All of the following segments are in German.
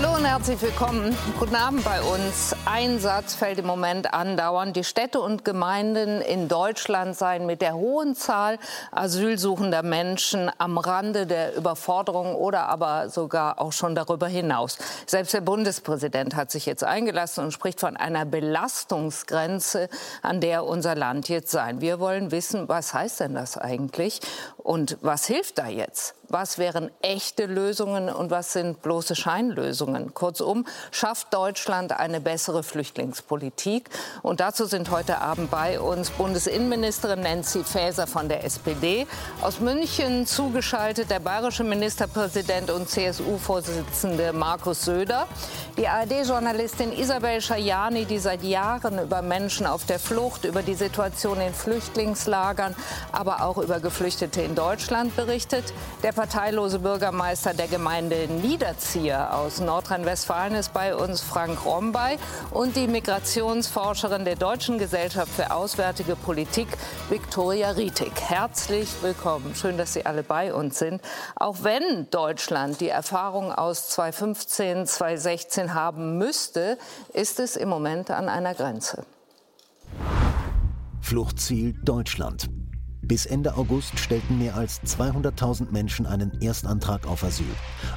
Hallo und herzlich willkommen. Guten Abend bei uns. Ein Satz fällt im Moment andauernd. Die Städte und Gemeinden in Deutschland seien mit der hohen Zahl asylsuchender Menschen am Rande der Überforderung oder aber sogar auch schon darüber hinaus. Selbst der Bundespräsident hat sich jetzt eingelassen und spricht von einer Belastungsgrenze, an der unser Land jetzt sein. Wir wollen wissen, was heißt denn das eigentlich und was hilft da jetzt? Was wären echte Lösungen und was sind bloße Scheinlösungen? Kurzum, schafft Deutschland eine bessere Flüchtlingspolitik? Und dazu sind heute Abend bei uns Bundesinnenministerin Nancy Faeser von der SPD, aus München zugeschaltet der bayerische Ministerpräsident und CSU-Vorsitzende Markus Söder, die ARD-Journalistin Isabel Schajani, die seit Jahren über Menschen auf der Flucht, über die Situation in Flüchtlingslagern, aber auch über Geflüchtete in Deutschland berichtet, der parteilose Bürgermeister der Gemeinde Niederzieher aus Nordrhein-Westfalen ist bei uns Frank Rombay und die Migrationsforscherin der Deutschen Gesellschaft für Auswärtige Politik Viktoria Rietig. Herzlich willkommen. Schön, dass Sie alle bei uns sind. Auch wenn Deutschland die Erfahrung aus 2015, 2016 haben müsste, ist es im Moment an einer Grenze. Fluchtziel Deutschland. Bis Ende August stellten mehr als 200.000 Menschen einen Erstantrag auf Asyl.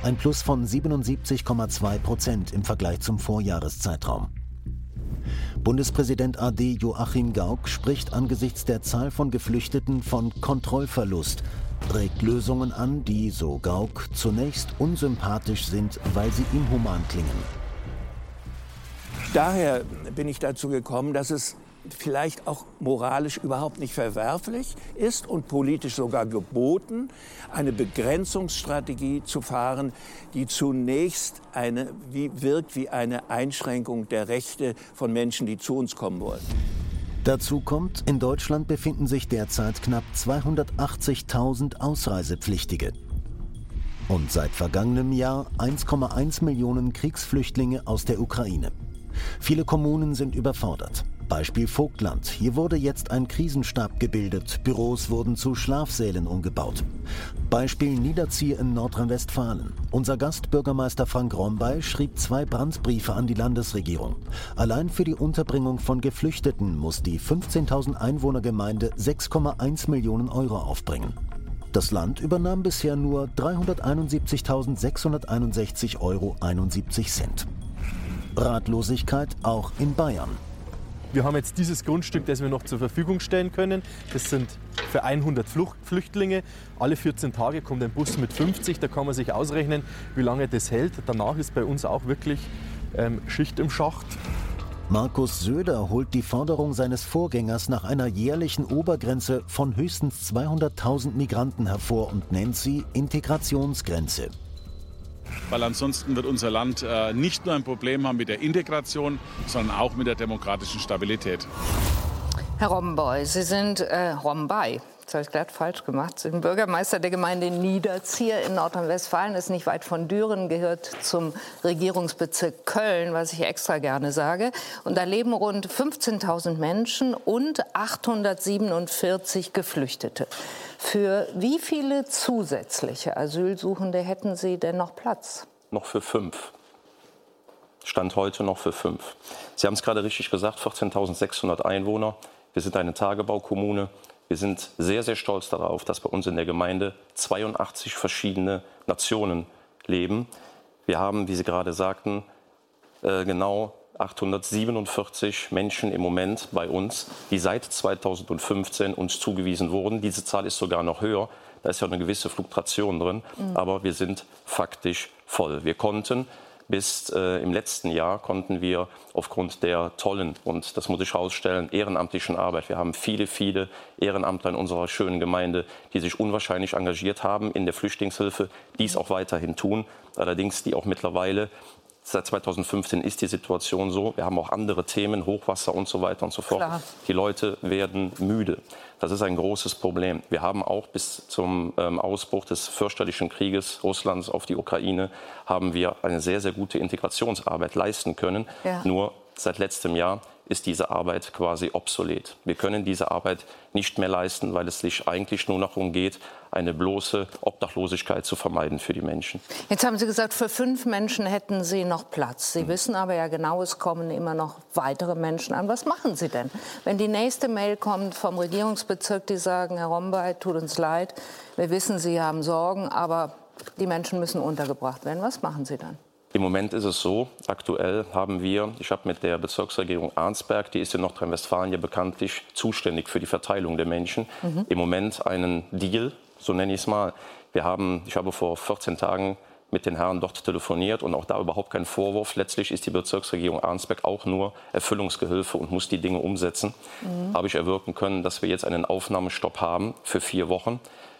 Ein Plus von 77,2 Prozent im Vergleich zum Vorjahreszeitraum. Bundespräsident AD Joachim Gauck spricht angesichts der Zahl von Geflüchteten von Kontrollverlust, trägt Lösungen an, die, so Gauck, zunächst unsympathisch sind, weil sie inhuman klingen. Daher bin ich dazu gekommen, dass es vielleicht auch moralisch überhaupt nicht verwerflich ist und politisch sogar geboten, eine Begrenzungsstrategie zu fahren, die zunächst eine, wie, wirkt wie eine Einschränkung der Rechte von Menschen, die zu uns kommen wollen. Dazu kommt, in Deutschland befinden sich derzeit knapp 280.000 Ausreisepflichtige. Und seit vergangenem Jahr 1,1 Millionen Kriegsflüchtlinge aus der Ukraine. Viele Kommunen sind überfordert. Beispiel Vogtland. Hier wurde jetzt ein Krisenstab gebildet. Büros wurden zu Schlafsälen umgebaut. Beispiel Niederzieher in Nordrhein-Westfalen. Unser Gastbürgermeister Frank Rombay schrieb zwei Brandbriefe an die Landesregierung. Allein für die Unterbringung von Geflüchteten muss die 15.000 Einwohnergemeinde 6,1 Millionen Euro aufbringen. Das Land übernahm bisher nur 371.661,71 Euro. Ratlosigkeit auch in Bayern. Wir haben jetzt dieses Grundstück, das wir noch zur Verfügung stellen können. Das sind für 100 Flucht Flüchtlinge. Alle 14 Tage kommt ein Bus mit 50. Da kann man sich ausrechnen, wie lange das hält. Danach ist bei uns auch wirklich ähm, Schicht im Schacht. Markus Söder holt die Forderung seines Vorgängers nach einer jährlichen Obergrenze von höchstens 200.000 Migranten hervor und nennt sie Integrationsgrenze weil ansonsten wird unser Land äh, nicht nur ein Problem haben mit der Integration, sondern auch mit der demokratischen Stabilität. Herr Romboy, Sie sind äh, Rombay. Das gerade falsch gemacht. Sie sind Bürgermeister der Gemeinde Niederzieher in Nordrhein-Westfalen. Ist nicht weit von Düren, gehört zum Regierungsbezirk Köln, was ich extra gerne sage. Und da leben rund 15.000 Menschen und 847 Geflüchtete. Für wie viele zusätzliche Asylsuchende hätten Sie denn noch Platz? Noch für fünf. Stand heute noch für fünf. Sie haben es gerade richtig gesagt, 14.600 Einwohner. Wir sind eine Tagebaukommune. Wir sind sehr, sehr stolz darauf, dass bei uns in der Gemeinde 82 verschiedene Nationen leben. Wir haben, wie Sie gerade sagten, äh, genau 847 Menschen im Moment bei uns, die seit 2015 uns zugewiesen wurden. Diese Zahl ist sogar noch höher. Da ist ja eine gewisse Fluktuation drin. Mhm. Aber wir sind faktisch voll. Wir konnten bis äh, im letzten Jahr konnten wir aufgrund der tollen und das muss ich herausstellen ehrenamtlichen Arbeit. Wir haben viele, viele Ehrenamtler in unserer schönen Gemeinde, die sich unwahrscheinlich engagiert haben in der Flüchtlingshilfe, dies auch weiterhin tun. Allerdings die auch mittlerweile Seit 2015 ist die Situation so. Wir haben auch andere Themen, Hochwasser und so weiter und so fort. Klar. Die Leute werden müde. Das ist ein großes Problem. Wir haben auch bis zum ähm, Ausbruch des fürchterlichen Krieges Russlands auf die Ukraine haben wir eine sehr, sehr gute Integrationsarbeit leisten können. Ja. Nur seit letztem Jahr ist diese Arbeit quasi obsolet. Wir können diese Arbeit nicht mehr leisten, weil es sich eigentlich nur noch darum geht, eine bloße Obdachlosigkeit zu vermeiden für die Menschen. Jetzt haben Sie gesagt, für fünf Menschen hätten Sie noch Platz. Sie mhm. wissen aber ja genau, es kommen immer noch weitere Menschen an. Was machen Sie denn? Wenn die nächste Mail kommt vom Regierungsbezirk, die sagen, Herr Rombay, tut uns leid, wir wissen, Sie haben Sorgen, aber die Menschen müssen untergebracht werden. Was machen Sie dann? Im Moment ist es so, aktuell haben wir, ich habe mit der Bezirksregierung Arnsberg, die ist in Nordrhein-Westfalen ja bekanntlich zuständig für die Verteilung der Menschen, mhm. im Moment einen Deal, so nenne ich es mal. Wir haben, ich habe vor 14 Tagen mit den Herren dort telefoniert und auch da überhaupt kein Vorwurf. Letztlich ist die Bezirksregierung Arnsberg auch nur Erfüllungsgehilfe und muss die Dinge umsetzen. Mhm. Habe ich erwirken können, dass wir jetzt einen Aufnahmestopp haben für vier Wochen.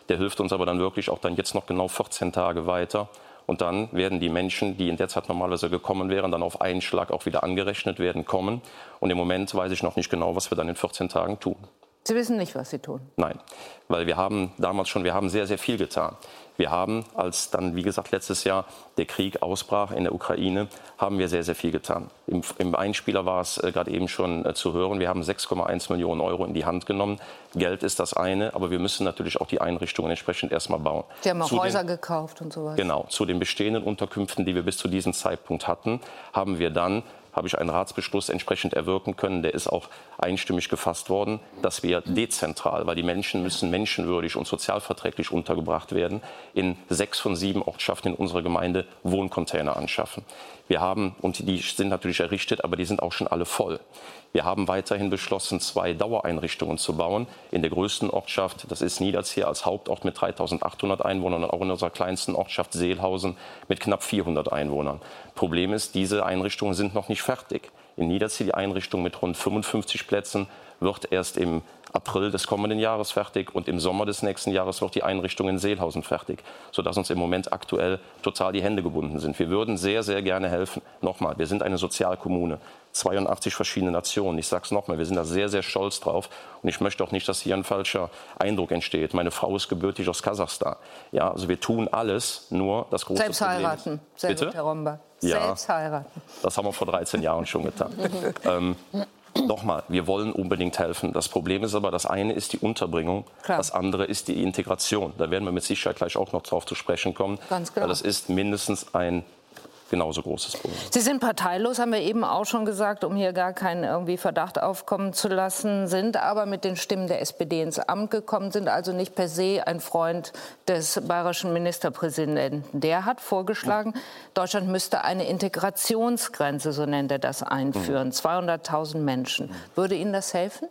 Der hilft uns aber dann wirklich auch dann jetzt noch genau 14 Tage weiter. Und dann werden die Menschen, die in der Zeit normalerweise gekommen wären, dann auf einen Schlag auch wieder angerechnet werden, kommen. Und im Moment weiß ich noch nicht genau, was wir dann in 14 Tagen tun. Sie wissen nicht, was Sie tun? Nein, weil wir haben damals schon, wir haben sehr, sehr viel getan. Wir haben, als dann, wie gesagt, letztes Jahr der Krieg ausbrach in der Ukraine, haben wir sehr, sehr viel getan. Im, im Einspieler war es äh, gerade eben schon äh, zu hören. Wir haben 6,1 Millionen Euro in die Hand genommen. Geld ist das eine, aber wir müssen natürlich auch die Einrichtungen entsprechend erstmal bauen. Sie haben auch zu Häuser den, gekauft und so weiter. Genau. Zu den bestehenden Unterkünften, die wir bis zu diesem Zeitpunkt hatten, haben wir dann habe ich einen Ratsbeschluss entsprechend erwirken können. Der ist auch einstimmig gefasst worden, dass wir dezentral, weil die Menschen müssen menschenwürdig und sozialverträglich untergebracht werden, in sechs von sieben Ortschaften in unserer Gemeinde Wohncontainer anschaffen. Wir haben, und die sind natürlich errichtet, aber die sind auch schon alle voll. Wir haben weiterhin beschlossen, zwei Dauereinrichtungen zu bauen. In der größten Ortschaft, das ist Niederzier als Hauptort mit 3800 Einwohnern und auch in unserer kleinsten Ortschaft Seelhausen mit knapp 400 Einwohnern. Problem ist, diese Einrichtungen sind noch nicht fertig. In Niederzier die Einrichtung mit rund 55 Plätzen wird erst im April des kommenden Jahres fertig und im Sommer des nächsten Jahres wird die Einrichtung in Seelhausen fertig, sodass uns im Moment aktuell total die Hände gebunden sind. Wir würden sehr, sehr gerne helfen. Nochmal, wir sind eine Sozialkommune. 82 verschiedene Nationen. Ich sage es nochmal, wir sind da sehr, sehr stolz drauf. Und ich möchte auch nicht, dass hier ein falscher Eindruck entsteht. Meine Frau ist gebürtig aus Kasachstan. Ja, also wir tun alles, nur das große Selbst Problem heiraten. Sehr Bitte? gut, Herr Romba. Ja, Selbst heiraten. Das haben wir vor 13 Jahren schon getan. ähm, Nochmal, wir wollen unbedingt helfen. Das Problem ist aber, das eine ist die Unterbringung, Klar. das andere ist die Integration. Da werden wir mit Sicherheit gleich auch noch drauf zu sprechen kommen. Ganz genau. Das ist mindestens ein genauso großes Problem. Sie sind parteilos, haben wir eben auch schon gesagt, um hier gar keinen irgendwie Verdacht aufkommen zu lassen, sind aber mit den Stimmen der SPD ins Amt gekommen, sind also nicht per se ein Freund des bayerischen Ministerpräsidenten. Der hat vorgeschlagen, Deutschland müsste eine Integrationsgrenze, so nennt er das, einführen. Mhm. 200.000 Menschen. Würde Ihnen das helfen?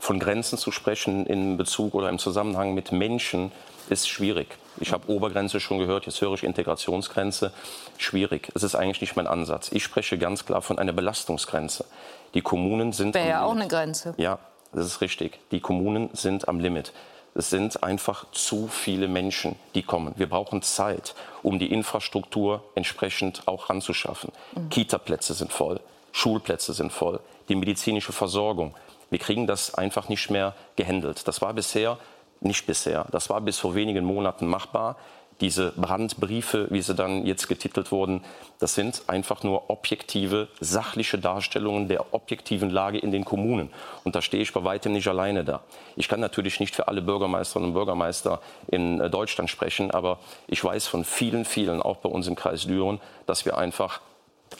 Von Grenzen zu sprechen in Bezug oder im Zusammenhang mit Menschen ist schwierig. Ich habe Obergrenze schon gehört, jetzt höre ich Integrationsgrenze. Schwierig. Es ist eigentlich nicht mein Ansatz. Ich spreche ganz klar von einer Belastungsgrenze. Die Kommunen sind. Wäre ja auch eine Grenze. Ja, das ist richtig. Die Kommunen sind am Limit. Es sind einfach zu viele Menschen, die kommen. Wir brauchen Zeit, um die Infrastruktur entsprechend auch ranzuschaffen. Mhm. Kita-Plätze sind voll, Schulplätze sind voll, die medizinische Versorgung. Wir kriegen das einfach nicht mehr gehandelt. Das war bisher nicht bisher. Das war bis vor wenigen Monaten machbar. Diese Brandbriefe, wie sie dann jetzt getitelt wurden, das sind einfach nur objektive, sachliche Darstellungen der objektiven Lage in den Kommunen. Und da stehe ich bei weitem nicht alleine da. Ich kann natürlich nicht für alle Bürgermeisterinnen und Bürgermeister in äh, Deutschland sprechen, aber ich weiß von vielen, vielen, auch bei uns im Kreis Düren, dass wir einfach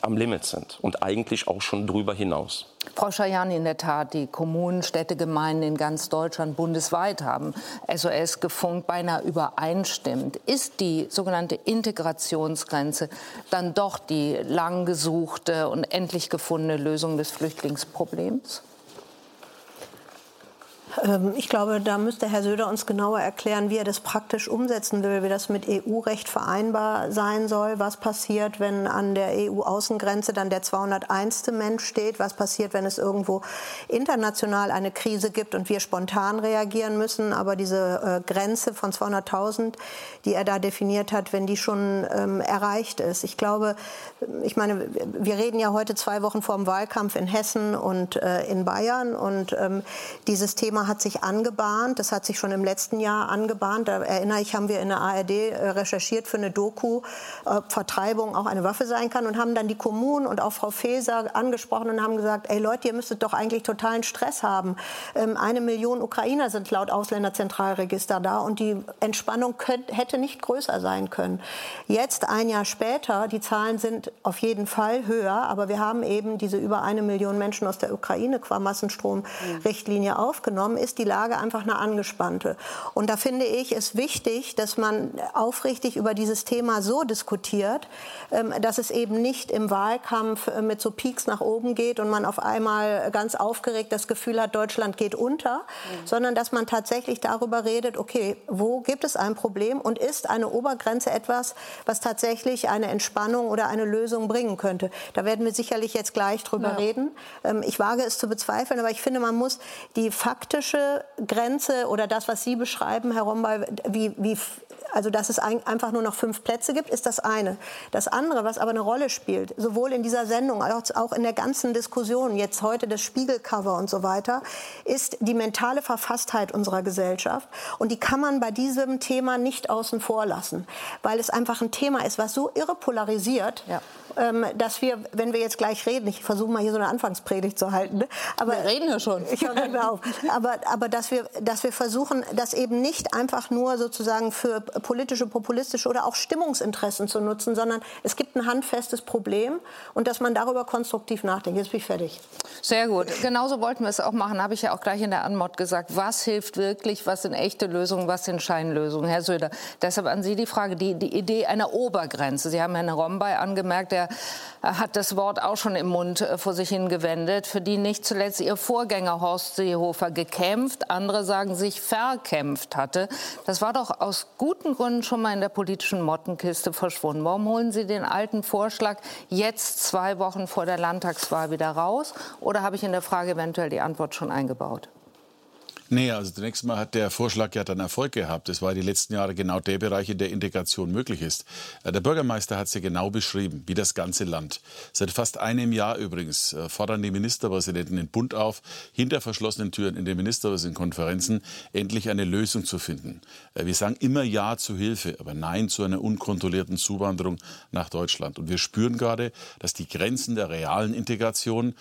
am Limit sind und eigentlich auch schon drüber hinaus. Frau Schajani, in der Tat, die Kommunen, Städte, Gemeinden in ganz Deutschland bundesweit haben SOS gefunkt, beinahe übereinstimmt. Ist die sogenannte Integrationsgrenze dann doch die lang gesuchte und endlich gefundene Lösung des Flüchtlingsproblems? Ähm, ich glaube, da müsste Herr Söder uns genauer erklären, wie er das praktisch umsetzen will, wie das mit EU-Recht vereinbar sein soll. Was passiert, wenn an der EU-Außengrenze dann der 201. Mensch steht? Was passiert, wenn es irgendwo international eine Krise gibt und wir spontan reagieren müssen? Aber diese äh, Grenze von 200.000, die er da definiert hat, wenn die schon ähm, erreicht ist. Ich glaube, ich meine, wir reden ja heute zwei Wochen vor dem Wahlkampf in Hessen und äh, in Bayern und ähm, dieses Thema Hat sich angebahnt. Das hat sich schon im letzten Jahr angebahnt. Da erinnere ich, haben wir in der ARD äh, recherchiert für eine Doku, ob Vertreibung auch eine Waffe sein kann und haben dann die Kommunen und auch Frau Faeser angesprochen und haben gesagt, ey Leute, ihr müsstet doch eigentlich totalen Stress haben. Ähm, eine Million Ukrainer sind laut Ausländerzentralregister da und die Entspannung könnt, hätte nicht größer sein können. Jetzt, ein Jahr später, die Zahlen sind auf jeden Fall höher, aber wir haben eben diese über eine Million Menschen aus der Ukraine qua Massenstromrichtlinie aufgenommen, ist die Lage einfach eine angespannte. Und da finde ich es wichtig, dass man aufrichtig über dieses Thema so diskutiert, ähm, dass es eben nicht im Wahlkampf äh, mit so Peaks nach oben geht und man auf einmal ganz aufgeregt das Gefühl hat, Deutschland geht unter, mhm. sondern dass man tatsächlich darüber redet, okay, wo gibt es ein Problem und ist eine Obergrenze etwas, was tatsächlich eine Entspannung oder eine Lösung bringen könnte. Da werden wir sicherlich jetzt gleich drüber ja. reden. Ähm, ich wage es zu bezweifeln, aber ich finde, man muss die faktische Grenze oder das, was Sie beschreiben, Herr Rombay, wie, wie also dass es ein, einfach nur noch fünf Plätze gibt, ist das eine. Das andere, was aber eine Rolle spielt, sowohl in dieser Sendung als auch in der ganzen Diskussion, jetzt heute das Spiegelcover und so weiter, ist die mentale Verfasstheit unserer Gesellschaft. Und die kann man bei diesem Thema nicht außen vor lassen, weil es einfach ein Thema ist, was so irre polarisiert. Ja ähm, dass wir, wenn wir jetzt gleich reden, ich versuche mal hier so eine Anfangspredigt zu halten, ne? aber wir reden ja schon. Ich höre auf. Aber, aber dass wir, dass wir versuchen, das eben nicht einfach nur sozusagen für politische, populistische oder auch Stimmungsinteressen zu nutzen, sondern es gibt ein handfestes Problem und dass man darüber konstruktiv nachdenkt. Jetzt bin ich fertig. Sehr gut. Genauso wollten wir es auch machen, habe ich ja auch gleich in der Anmod gesagt. Was hilft wirklich? Was sind echte Lösungen? Was sind Scheinlösungen? Herr Söder, deshalb an Sie die Frage, die, die Idee einer Obergrenze. Sie haben Herrn Rombay angemerkt, der der hat das Wort auch schon im Mund äh, vor sich hingewendet, für die nicht zuletzt ihr Vorgänger Horst Seehofer gekämpft, andere sagen sich verkämpft hatte. Das war doch aus guten Gründen schon mal in der politischen Mottenkiste verschwunden. Warum holen Sie den alten Vorschlag jetzt zwei Wochen vor der Landtagswahl wieder raus? Oder habe ich in der Frage eventuell die Antwort schon eingebaut? Nee, also zunächst mal hat der Vorschlag ja dann Erfolg gehabt. Es war die letzten Jahre genau der Bereich, in der Integration möglich ist. Äh, der Bürgermeister hat es genau beschrieben, wie das ganze Land. Seit fast einem Jahr übrigens äh, fordern die Ministerpräsidenten den Bund auf, hinter verschlossenen Türen in den Ministerpräsidentenkonferenzen endlich eine Lösung zu finden. Äh, wir sagen immer Ja zu Hilfe, aber Nein zu einer unkontrollierten Zuwanderung nach Deutschland. Und wir spüren gerade, dass die Grenzen der realen Integration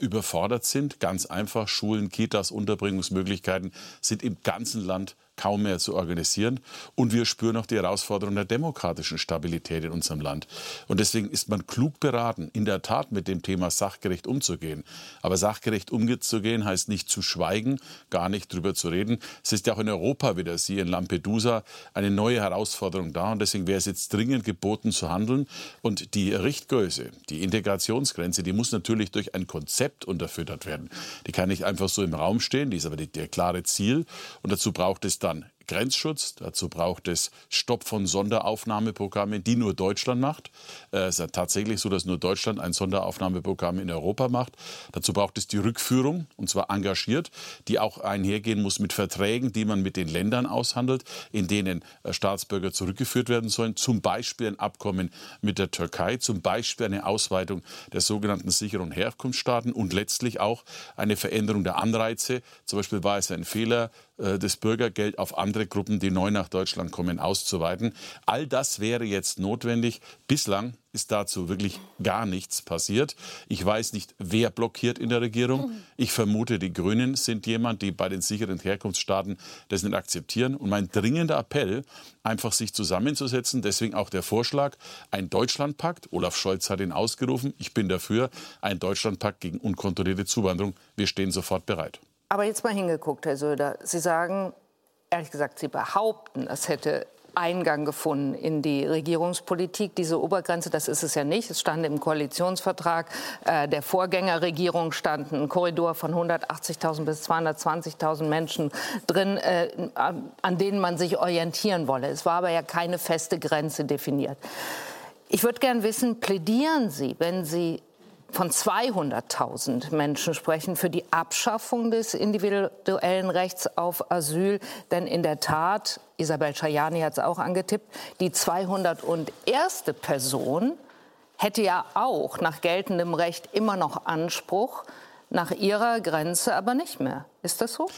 überfordert sind. Ganz einfach Schulen, Kitas, Unterbringungsmöglichkeiten sind im ganzen Land kaum mehr zu organisieren. Und wir spüren auch die Herausforderung der demokratischen Stabilität in unserem Land. Und deswegen ist man klug beraten, in der Tat mit dem Thema sachgerecht umzugehen. Aber sachgerecht umzugehen heißt nicht zu schweigen, gar nicht drüber zu reden. Es ist ja auch in Europa wieder, Sie in Lampedusa, eine neue Herausforderung da. Und deswegen wäre es jetzt dringend geboten zu handeln. Und die Richtgröße, die Integrationsgrenze, die muss natürlich durch ein Konzept unterfüttert werden. Die kann nicht einfach so im Raum stehen, die ist aber der klare Ziel. Und dazu braucht es dann dann Grenzschutz. Dazu braucht es Stopp von Sonderaufnahmeprogrammen, die nur Deutschland macht. Äh, es ist ja tatsächlich so, dass nur Deutschland ein Sonderaufnahmeprogramm in Europa macht. Dazu braucht es die Rückführung, und zwar engagiert, die auch einhergehen muss mit Verträgen, die man mit den Ländern aushandelt, in denen äh, Staatsbürger zurückgeführt werden sollen. Zum Beispiel ein Abkommen mit der Türkei, zum Beispiel eine Ausweitung der sogenannten sicheren Herkunftsstaaten und letztlich auch eine Veränderung der Anreize. Zum Beispiel war es ein Fehler, das Bürgergeld auf andere Gruppen, die neu nach Deutschland kommen, auszuweiten. All das wäre jetzt notwendig. Bislang ist dazu wirklich gar nichts passiert. Ich weiß nicht, wer blockiert in der Regierung. Ich vermute, die Grünen sind jemand, die bei den sicheren Herkunftsstaaten das nicht akzeptieren. Und mein dringender Appell, einfach sich zusammenzusetzen, deswegen auch der Vorschlag, ein Deutschlandpakt. Olaf Scholz hat ihn ausgerufen. Ich bin dafür, ein Deutschlandpakt gegen unkontrollierte Zuwanderung. Wir stehen sofort bereit. Aber jetzt mal hingeguckt, Herr Söder. Sie sagen, ehrlich gesagt, Sie behaupten, es hätte Eingang gefunden in die Regierungspolitik. Diese Obergrenze, das ist es ja nicht. Es stand im Koalitionsvertrag äh, der Vorgängerregierung stand ein Korridor von 180.000 bis 220.000 Menschen drin, äh, an denen man sich orientieren wolle. Es war aber ja keine feste Grenze definiert. Ich würde gern wissen, plädieren Sie, wenn Sie von 200.000 Menschen sprechen für die Abschaffung des individuellen Rechts auf Asyl. Denn in der Tat, Isabel Schajani hat es auch angetippt, die 201. Person hätte ja auch nach geltendem Recht immer noch Anspruch, nach ihrer Grenze aber nicht mehr. Ist das so?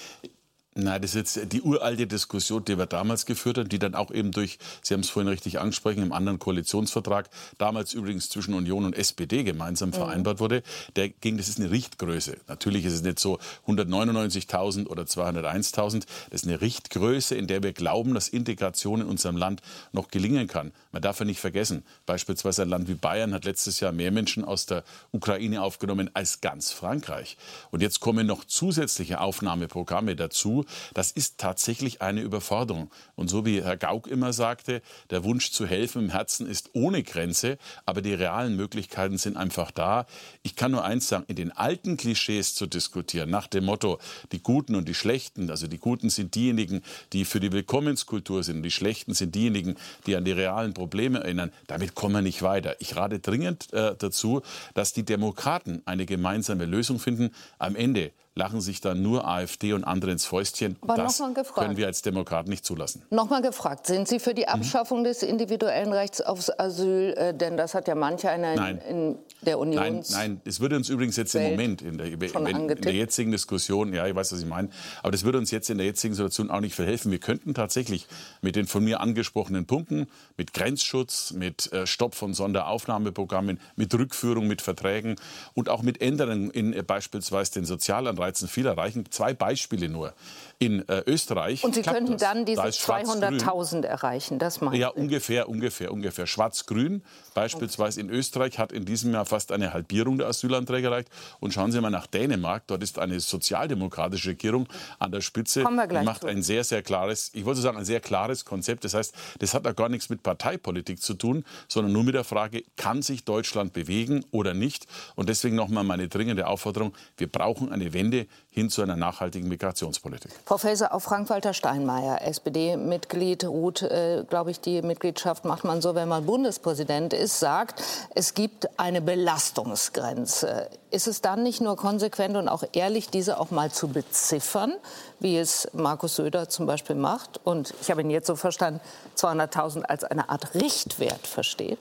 Nein, das ist jetzt die uralte Diskussion, die wir damals geführt haben, die dann auch eben durch, Sie haben es vorhin richtig angesprochen, im anderen Koalitionsvertrag, damals übrigens zwischen Union und SPD gemeinsam mhm. vereinbart wurde. Der ging, das ist eine Richtgröße. Natürlich ist es nicht so 199.000 oder 201.000. Das ist eine Richtgröße, in der wir glauben, dass Integration in unserem Land noch gelingen kann. Man darf ja nicht vergessen, beispielsweise ein Land wie Bayern hat letztes Jahr mehr Menschen aus der Ukraine aufgenommen als ganz Frankreich. Und jetzt kommen noch zusätzliche Aufnahmeprogramme dazu. Das ist tatsächlich eine Überforderung. Und so wie Herr Gauck immer sagte, der Wunsch zu helfen im Herzen ist ohne Grenze, aber die realen Möglichkeiten sind einfach da. Ich kann nur eins sagen, in den alten Klischees zu diskutieren, nach dem Motto, die Guten und die Schlechten, also die Guten sind diejenigen, die für die Willkommenskultur sind, und die Schlechten sind diejenigen, die an die realen Probleme erinnern, damit kommen wir nicht weiter. Ich rate dringend äh, dazu, dass die Demokraten eine gemeinsame Lösung finden. Am Ende lachen sich dann nur AfD und andere ins Fäustchen. Aber das können wir als Demokraten nicht zulassen. Nochmal gefragt, sind Sie für die mhm. Abschaffung mhm. des individuellen Rechts aufs Asyl? Äh, denn das hat ja manche einer in, der Union. Nein, nein, das würde uns übrigens jetzt im Moment in der, in, in der, jetzigen Diskussion, ja, ich weiß, was Sie meinen, aber das würde uns jetzt in der jetzigen Situation auch nicht verhelfen. Wir könnten tatsächlich mit den von mir angesprochenen Punkten, mit Grenzschutz, mit äh, Stopp von Sonderaufnahmeprogrammen, mit Rückführung, mit Verträgen und auch mit Änderungen in äh, beispielsweise den Sozialanreizen Anreizen viel erreichen. Zwei Beispiele nur. In äh, Österreich. Und Sie könnten das. dann diese da 200.000 erreichen, das meinen Ja, ungefähr, ungefähr, ungefähr. Schwarz-Grün beispielsweise in Österreich hat in diesem Jahr fast eine Halbierung der Asylanträge erreicht. Und schauen Sie mal nach Dänemark. Dort ist eine sozialdemokratische Regierung an der Spitze. Kommen wir gleich die macht zu. ein sehr, sehr klares, ich wollte sagen, ein sehr klares Konzept. Das heißt, das hat da gar nichts mit Parteipolitik zu tun, sondern nur mit der Frage, kann sich Deutschland bewegen oder nicht? Und deswegen nochmal meine dringende Aufforderung, wir brauchen eine Wende hin zu einer nachhaltigen Migrationspolitik. Faeser, auch Frank-Walter Steinmeier, SPD-Mitglied, ruht, äh, glaube ich, die Mitgliedschaft macht man so, wenn man Bundespräsident ist, sagt, es gibt eine Belastungsgrenze. Ist es dann nicht nur konsequent und auch ehrlich, diese auch mal zu beziffern, wie es Markus Söder zum Beispiel macht? Und ich habe ihn jetzt so verstanden, 200.000 als eine Art Richtwert versteht?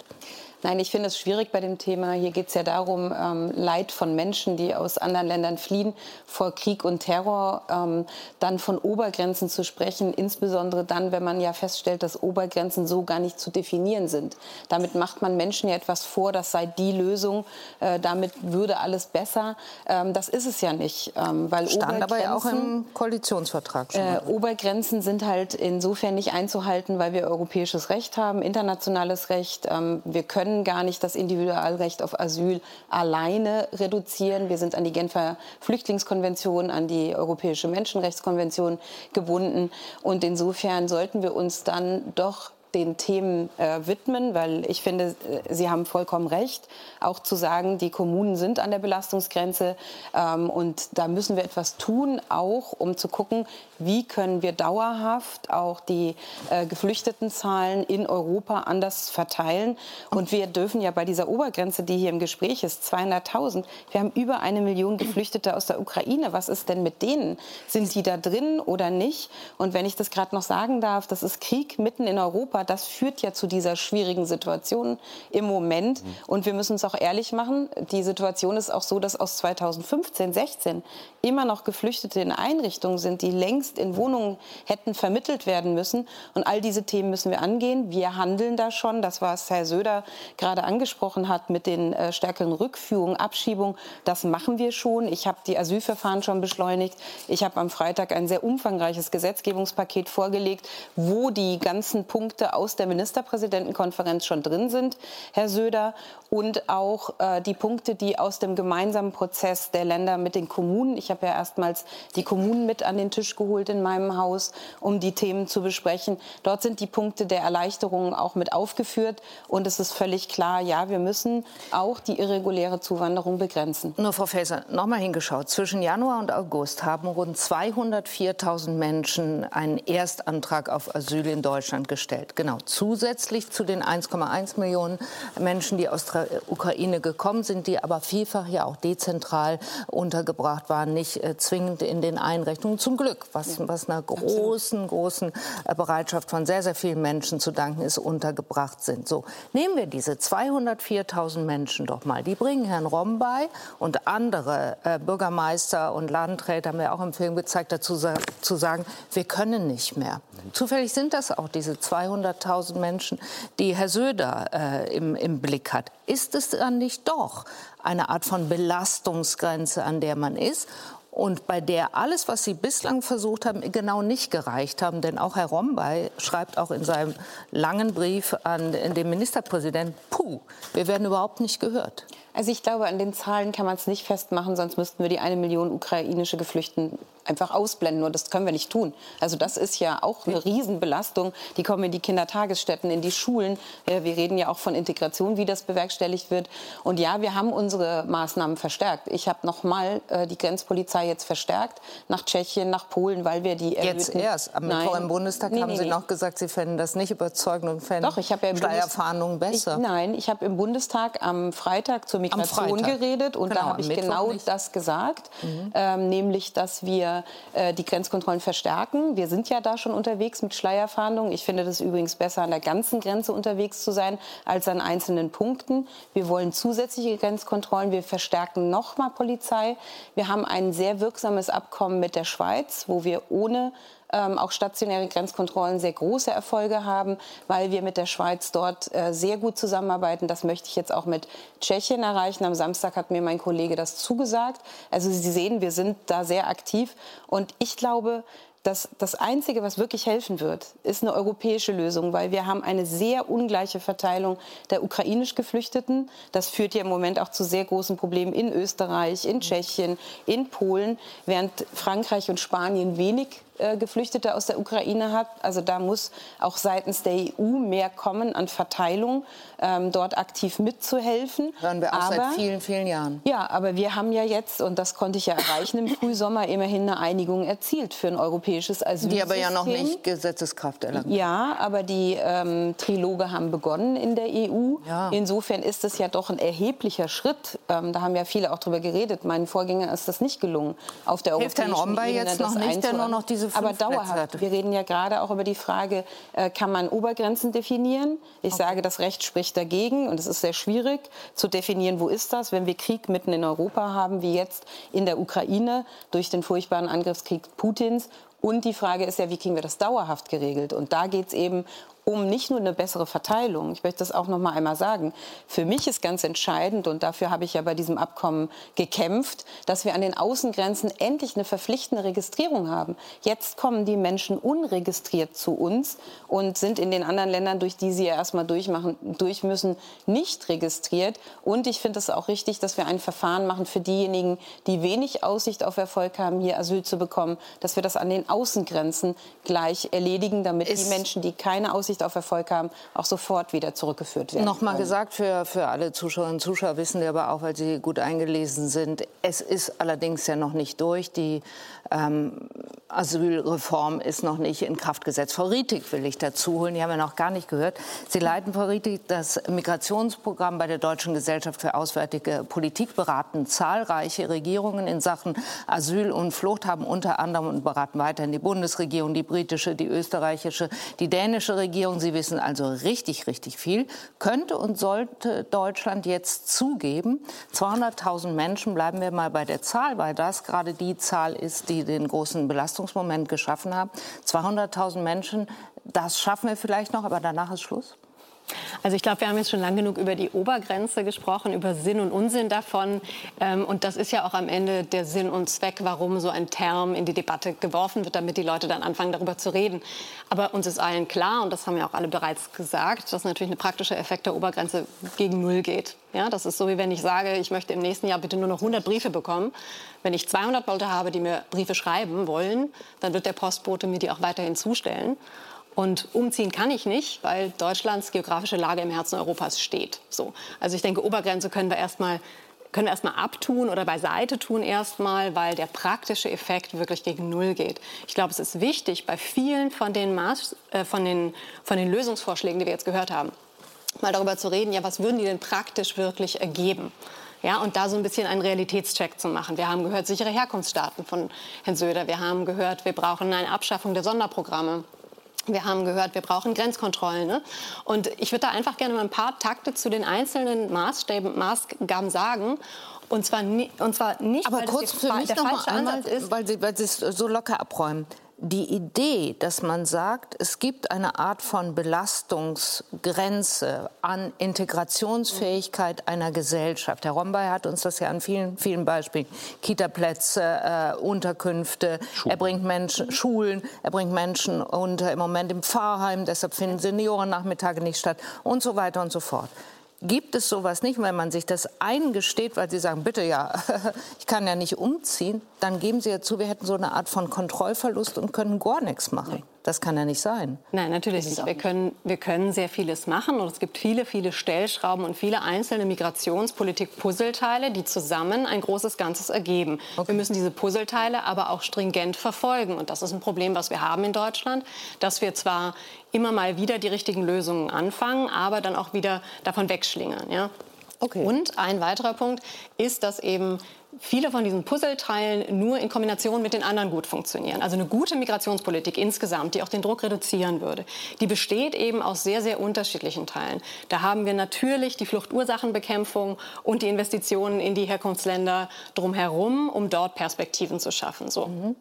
Nein, ich finde es schwierig bei dem Thema. Hier geht es ja darum, ähm, Leid von Menschen, die aus anderen Ländern fliehen, vor Krieg und Terror, ähm, dann von Obergrenzen zu sprechen, insbesondere dann, wenn man ja feststellt, dass Obergrenzen so gar nicht zu definieren sind. Damit macht man Menschen ja etwas vor, das sei die Lösung, äh, damit würde alles besser. Ähm, das ist es ja nicht, ähm, weil Stand aber ja auch im Koalitionsvertrag schon. Äh, Obergrenzen sind halt insofern nicht einzuhalten, weil wir europäisches Recht haben, internationales Recht. Ähm, wir können können gar nicht das Individualrecht auf Asyl alleine reduzieren. Wir sind an die Genfer Flüchtlingskonvention, an die Europäische Menschenrechtskonvention gebunden. Und insofern sollten wir uns dann doch den Themen äh, widmen, weil ich finde, äh, Sie haben vollkommen recht, auch zu sagen, die Kommunen sind an der Belastungsgrenze ähm, und da müssen wir etwas tun, auch um zu gucken, wie können wir dauerhaft auch die äh, Geflüchtetenzahlen in Europa anders verteilen. Und wir dürfen ja bei dieser Obergrenze, die hier im Gespräch ist, 200.000, wir haben über eine Million Geflüchtete aus der Ukraine. Was ist denn mit denen? Sind die da drin oder nicht? Und wenn ich das gerade noch sagen darf, das ist Krieg mitten in Europa. Europa, das führt ja zu dieser schwierigen Situation im Moment. Mhm. Und wir müssen uns auch ehrlich machen, die Situation ist auch so, dass aus 2015, 16 immer noch Geflüchtete in Einrichtungen sind, die längst in Wohnungen hätten vermittelt werden müssen. Und all diese Themen müssen wir angehen. Wir handeln da schon. Das, was Herr Söder gerade angesprochen hat mit den äh, stärkeren Rückführungen, Abschiebungen, das machen wir schon. Ich habe die Asylverfahren schon beschleunigt. Ich habe am Freitag ein sehr umfangreiches Gesetzgebungspaket vorgelegt, wo die ganzen Punkte aus der Ministerpräsidentenkonferenz schon drin sind, Herr Söder, und auch äh, die Punkte, die aus dem gemeinsamen Prozess der Länder mit den Kommunen, ich habe ja erstmals die Kommunen mit an den Tisch geholt in meinem Haus, um die Themen zu besprechen. Dort sind die Punkte der Erleichterungen auch mit aufgeführt und es ist völlig klar, ja, wir müssen auch die irreguläre Zuwanderung begrenzen. Nur Frau Faeser, noch mal hingeschaut. Zwischen Januar und August haben rund 204.000 Menschen einen Erstantrag auf Asyl in Deutschland gestellt. genau, zusätzlich zu den 1,1 Millionen Menschen, die aus Ukraine gekommen sind, die aber vielfach ja auch dezentral untergebracht waren, nicht äh, zwingend in den Einrichtungen. Zum Glück, was, was einer großen, großen äh, Bereitschaft von sehr, sehr vielen Menschen zu danken ist, untergebracht sind. So, nehmen wir diese 204.000 Menschen doch mal. Die bringen Herrn Rombay und andere äh, Bürgermeister und Landräte, haben wir auch im Film gezeigt, dazu zu sagen, wir können nicht mehr. Zufällig sind das auch diese 200.000 Menschen, die Herr Söder äh, im, im Blick hat. Ist es dann nicht doch eine Art von Belastungsgrenze, an der man ist? und bei der alles, was Sie bislang versucht haben, genau nicht gereicht haben. Denn auch Herr Rombay schreibt auch in seinem langen Brief an den Ministerpräsidenten, puh, wir werden überhaupt nicht gehört. Also ich glaube, an den Zahlen kann man es nicht festmachen, sonst müssten wir die eine Million ukrainische Geflüchteten einfach ausblenden. Und das können wir nicht tun. Also das ist ja auch eine Riesenbelastung. Die kommen in die Kindertagesstätten, in die Schulen. Wir reden ja auch von Integration, wie das bewerkstelligt wird. Und ja, wir haben unsere Maßnahmen verstärkt. Ich habe noch mal äh, die Grenzpolizei jetzt verstärkt nach Tschechien, nach Polen, weil wir die jetzt erst. Aber Nein. im Bundestag nee, haben nee, Sie nee. noch gesagt, Sie fänden das nicht überzeugend und fänden Doch, ich ja Steuerfahndungen besser. Ich, nein, ich habe im Bundestag am Freitag zur Migration geredet und genau, da habe ich genau nicht. das gesagt, mhm. ähm, nämlich, dass wir äh, die Grenzkontrollen verstärken. Wir sind ja da schon unterwegs mit Schleierfahndungen. Ich finde das übrigens besser, an der ganzen Grenze unterwegs zu sein, als an einzelnen Punkten. Wir wollen zusätzliche Grenzkontrollen. Wir verstärken nochmal Polizei. Wir haben ein sehr wirksames Abkommen mit der Schweiz, wo wir ohne ähm, auch stationäre Grenzkontrollen sehr große Erfolge haben, weil wir mit der Schweiz dort äh, sehr gut zusammenarbeiten. Das möchte ich jetzt auch mit Tschechien erreichen. Am Samstag hat mir mein Kollege das zugesagt. Also Sie sehen, wir sind da sehr aktiv. Und ich glaube, dass das Einzige, was wirklich helfen wird, ist eine europäische Lösung, weil wir haben eine sehr ungleiche Verteilung der ukrainisch Geflüchteten. Das führt ja im Moment auch zu sehr großen Problemen in Österreich, in Tschechien, in Polen, während Frankreich und Spanien wenig äh, Geflüchtete aus der Ukraine hat. Also da muss auch seitens der EU mehr kommen an Verteilung, ähm, dort aktiv mitzuhelfen. Hören wir auch aber, seit vielen, vielen Jahren. Ja, aber wir haben ja jetzt, und das konnte ich ja erreichen im Frühsommer, immerhin eine Einigung erzielt für ein europäisches Asylsystem. Die aber ja noch nicht Gesetzeskraft erlangt. Ja, aber die ähm, Triloge haben begonnen in der EU. Ja. Insofern ist es ja doch ein erheblicher Schritt. Ähm, da haben ja viele auch drüber geredet. Meinen Vorgänger ist das nicht gelungen, auf der Hilft europäischen Herrn Romba jetzt noch nicht, der nur noch diese aber dauerhaft. Wir reden ja gerade auch über die Frage, äh, kann man Obergrenzen definieren? Ich okay. sage, das Recht spricht dagegen und es ist sehr schwierig zu definieren, wo ist das, wenn wir Krieg mitten in Europa haben, wie jetzt in der Ukraine durch den furchtbaren Angriffskrieg Putins und die Frage ist ja, wie kriegen wir das dauerhaft geregelt? Und da geht es eben um nicht nur eine bessere Verteilung. Ich möchte das auch noch mal einmal sagen. Für mich ist ganz entscheidend und dafür habe ich ja bei diesem Abkommen gekämpft, dass wir an den Außengrenzen endlich eine verpflichtende Registrierung haben. Jetzt kommen die Menschen unregistriert zu uns und sind in den anderen Ländern, durch die sie ja erstmal durchmachen, durch müssen, nicht registriert. Und ich finde es auch richtig, dass wir ein Verfahren machen für diejenigen, die wenig Aussicht auf Erfolg haben, hier Asyl zu bekommen, dass wir das an den Außengrenzen gleich erledigen, damit ist die Menschen, die keine Aussicht Aussicht auf Erfolg haben, auch sofort wieder zurückgeführt werden. Nochmal gesagt, für, für alle Zuschauerinnen und Zuschauer wissen wir aber auch, weil sie gut eingelesen sind, es ist allerdings ja noch nicht durch. Die ähm, Asylreform ist noch nicht in Kraft gesetzt. Frau Rietig will ich dazu holen, die haben wir noch gar nicht gehört. Sie leiten, Frau Rietig, das Migrationsprogramm bei der Deutschen Gesellschaft für Auswärtige Politik, beraten zahlreiche Regierungen in Sachen Asyl und Flucht, haben unter anderem und beraten weiterhin die Bundesregierung, die britische, die österreichische, die dänische Regierung. Sie wissen also richtig, richtig viel. Könnte und sollte Deutschland jetzt zugeben, 200.000 Menschen, bleiben wir mal bei der Zahl, weil das gerade die Zahl ist, die den großen Belastungsmoment geschaffen haben. 200.000 Menschen, das schaffen wir vielleicht noch, aber danach ist Schluss. Also ich glaube, wir haben jetzt schon lang genug über die Obergrenze gesprochen, über Sinn und Unsinn davon. Ähm, und das ist ja auch am Ende der Sinn und Zweck, warum so ein Term in die Debatte geworfen wird, damit die Leute dann anfangen, darüber zu reden. Aber uns ist allen klar, und das haben ja auch alle bereits gesagt, dass natürlich ein praktischer Effekt der Obergrenze gegen Null geht. Ja, das ist so, wie wenn ich sage, ich möchte im nächsten Jahr bitte nur noch 100 Briefe bekommen. Wenn ich 200 Leute habe, die mir Briefe schreiben wollen, dann wird der Postbote mir die auch weiterhin zustellen. Und umziehen kann ich nicht, weil Deutschlands geografische Lage im Herzen Europas steht. So. Also ich denke, Obergrenze können wir erstmal können erstmal abtun oder beiseite tun erstmal, weil der praktische Effekt wirklich gegen Null geht. Ich glaube, es ist wichtig, bei vielen von den, Maß, äh, von den, von den Lösungsvorschlägen, die wir jetzt gehört haben, mal darüber zu reden, ja, was würden die denn praktisch wirklich ergeben? Ja, und da so ein bisschen einen Realitätscheck zu machen. Wir haben gehört, sichere Herkunftsstaaten von Herrn Söder. Wir haben gehört, wir brauchen eine Abschaffung der Sonderprogramme. Wir haben gehört, wir brauchen Grenzkontrollen. Ne? Und ich würde da einfach gerne mal ein paar Takte zu den einzelnen Maßstäben, Maßgaben sagen. Und zwar, und zwar nicht, Aber weil kurz das für mich der falsche einmal, Ansatz ist. Weil Sie, weil Sie es so locker abräumen die Idee, dass man sagt, es gibt eine Art von Belastungsgrenze an Integrationsfähigkeit einer Gesellschaft. Herr Rombay hat uns das ja an vielen, vielen Beispielen, Kitaplätze, äh, Unterkünfte, Schulen. er bringt Menschen, Schulen, er bringt Menschen unter im Moment im Pfarrheim, deshalb finden Seniorennachmittage nicht statt und so weiter und so fort. Gibt es sowas nicht, wenn man sich das eingesteht, weil Sie sagen, bitte ja, ich kann ja nicht umziehen, dann geben Sie ja zu, wir hätten so eine Art von Kontrollverlust und können gar nichts machen. Nein. Das kann ja nicht sein. Nein, natürlich nicht. Wir können, wir können sehr vieles machen und es gibt viele, viele Stellschrauben und viele einzelne Migrationspolitik-Puzzleteile, die zusammen ein großes Ganzes ergeben. Okay. Wir müssen diese Puzzleteile aber auch stringent verfolgen und das ist ein Problem, was wir haben in Deutschland, dass wir zwar immer mal wieder die richtigen Lösungen anfangen, aber dann auch wieder davon wegschlingern. Ja? Okay. Und ein weiterer Punkt ist, dass eben viele von diesen Puzzleteilen nur in Kombination mit den anderen gut funktionieren. Also eine gute Migrationspolitik insgesamt, die auch den Druck reduzieren würde, die besteht eben aus sehr, sehr unterschiedlichen Teilen. Da haben wir natürlich die Fluchtursachenbekämpfung und die Investitionen in die Herkunftsländer drumherum, um dort Perspektiven zu schaffen. So. Mhm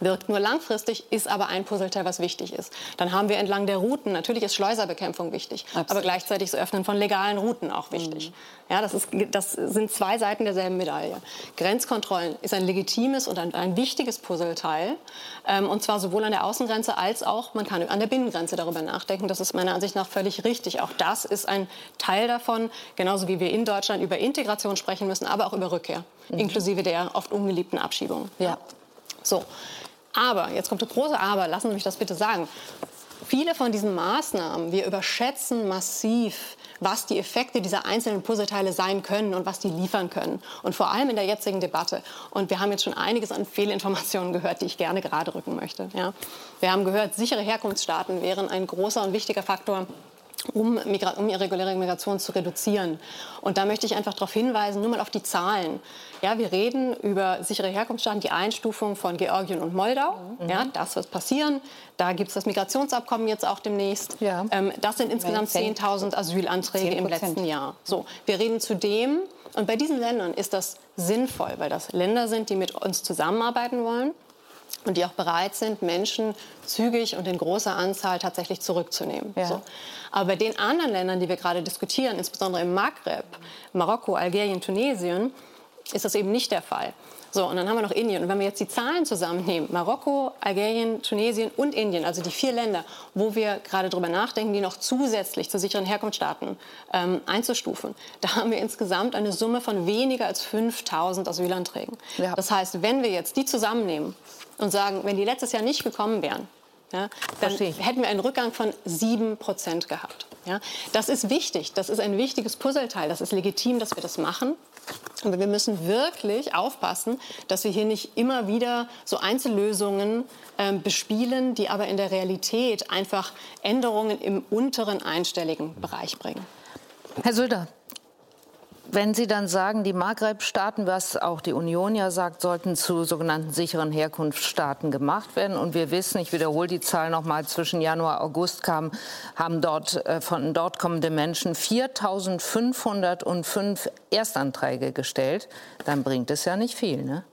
wirkt nur langfristig, ist aber ein Puzzleteil, was wichtig ist. Dann haben wir entlang der Routen, natürlich ist Schleuserbekämpfung wichtig, Absolut. aber gleichzeitig das Öffnen von legalen Routen auch wichtig. Mhm. Ja, das, ist, das sind zwei Seiten derselben Medaille. Grenzkontrollen ist ein legitimes und ein, ein wichtiges Puzzleteil, ähm, und zwar sowohl an der Außengrenze als auch, man kann an der Binnengrenze darüber nachdenken. Das ist meiner Ansicht nach völlig richtig. Auch das ist ein Teil davon, genauso wie wir in Deutschland über Integration sprechen müssen, aber auch über Rückkehr, mhm. inklusive der oft ungeliebten Abschiebung. Ja. So, aber, jetzt kommt das große Aber, lassen Sie mich das bitte sagen. Viele von diesen Maßnahmen, wir überschätzen massiv, was die Effekte dieser einzelnen Puzzleteile sein können und was die liefern können. Und vor allem in der jetzigen Debatte. Und wir haben jetzt schon einiges an Fehlinformationen gehört, die ich gerne gerade rücken möchte. Ja. Wir haben gehört, sichere Herkunftsstaaten wären ein großer und wichtiger Faktor um, um irreguläre Migration zu reduzieren. Und da möchte ich einfach darauf hinweisen, nur mal auf die Zahlen. Ja, wir reden über sichere Herkunftsstaaten, die Einstufung von Georgien und Moldau. Mhm. Ja, das wird passieren. Da gibt es das Migrationsabkommen jetzt auch demnächst. Ja. Ähm, das sind insgesamt 10.000 Asylanträge 10%. im letzten Jahr. So, wir reden zudem, und bei diesen Ländern ist das sinnvoll, weil das Länder sind, die mit uns zusammenarbeiten wollen und die auch bereit sind, Menschen zügig und in großer Anzahl tatsächlich zurückzunehmen. Ja. So. Aber bei den anderen Ländern, die wir gerade diskutieren, insbesondere im Maghreb, Marokko, Algerien, Tunesien, ist das eben nicht der Fall. So, und dann haben wir noch Indien. Und wenn wir jetzt die Zahlen zusammennehmen, Marokko, Algerien, Tunesien und Indien, also die vier Länder, wo wir gerade darüber nachdenken, die noch zusätzlich zu sicheren Herkunftsstaaten ähm, einzustufen, da haben wir insgesamt eine Summe von weniger als 5000 Asylanträgen. Ja. Das heißt, wenn wir jetzt die zusammennehmen und sagen, wenn die letztes Jahr nicht gekommen wären, ja, dann hätten wir einen Rückgang von 7 Prozent gehabt. Ja, das ist wichtig, das ist ein wichtiges Puzzleteil, das ist legitim, dass wir das machen. Aber wir müssen wirklich aufpassen, dass wir hier nicht immer wieder so Einzellösungen äh, bespielen, die aber in der Realität einfach Änderungen im unteren einstelligen Bereich bringen. Herr Söder, wenn Sie dann sagen, die Maghreb-Staaten, was auch die Union ja sagt, sollten zu sogenannten sicheren Herkunftsstaaten gemacht werden. Und wir wissen, ich wiederhole die Zahl noch mal, zwischen Januar und August kam, haben dort äh, von dort kommende Menschen 4.505 Erstanträge gestellt. Dann bringt es ja nicht viel, ne?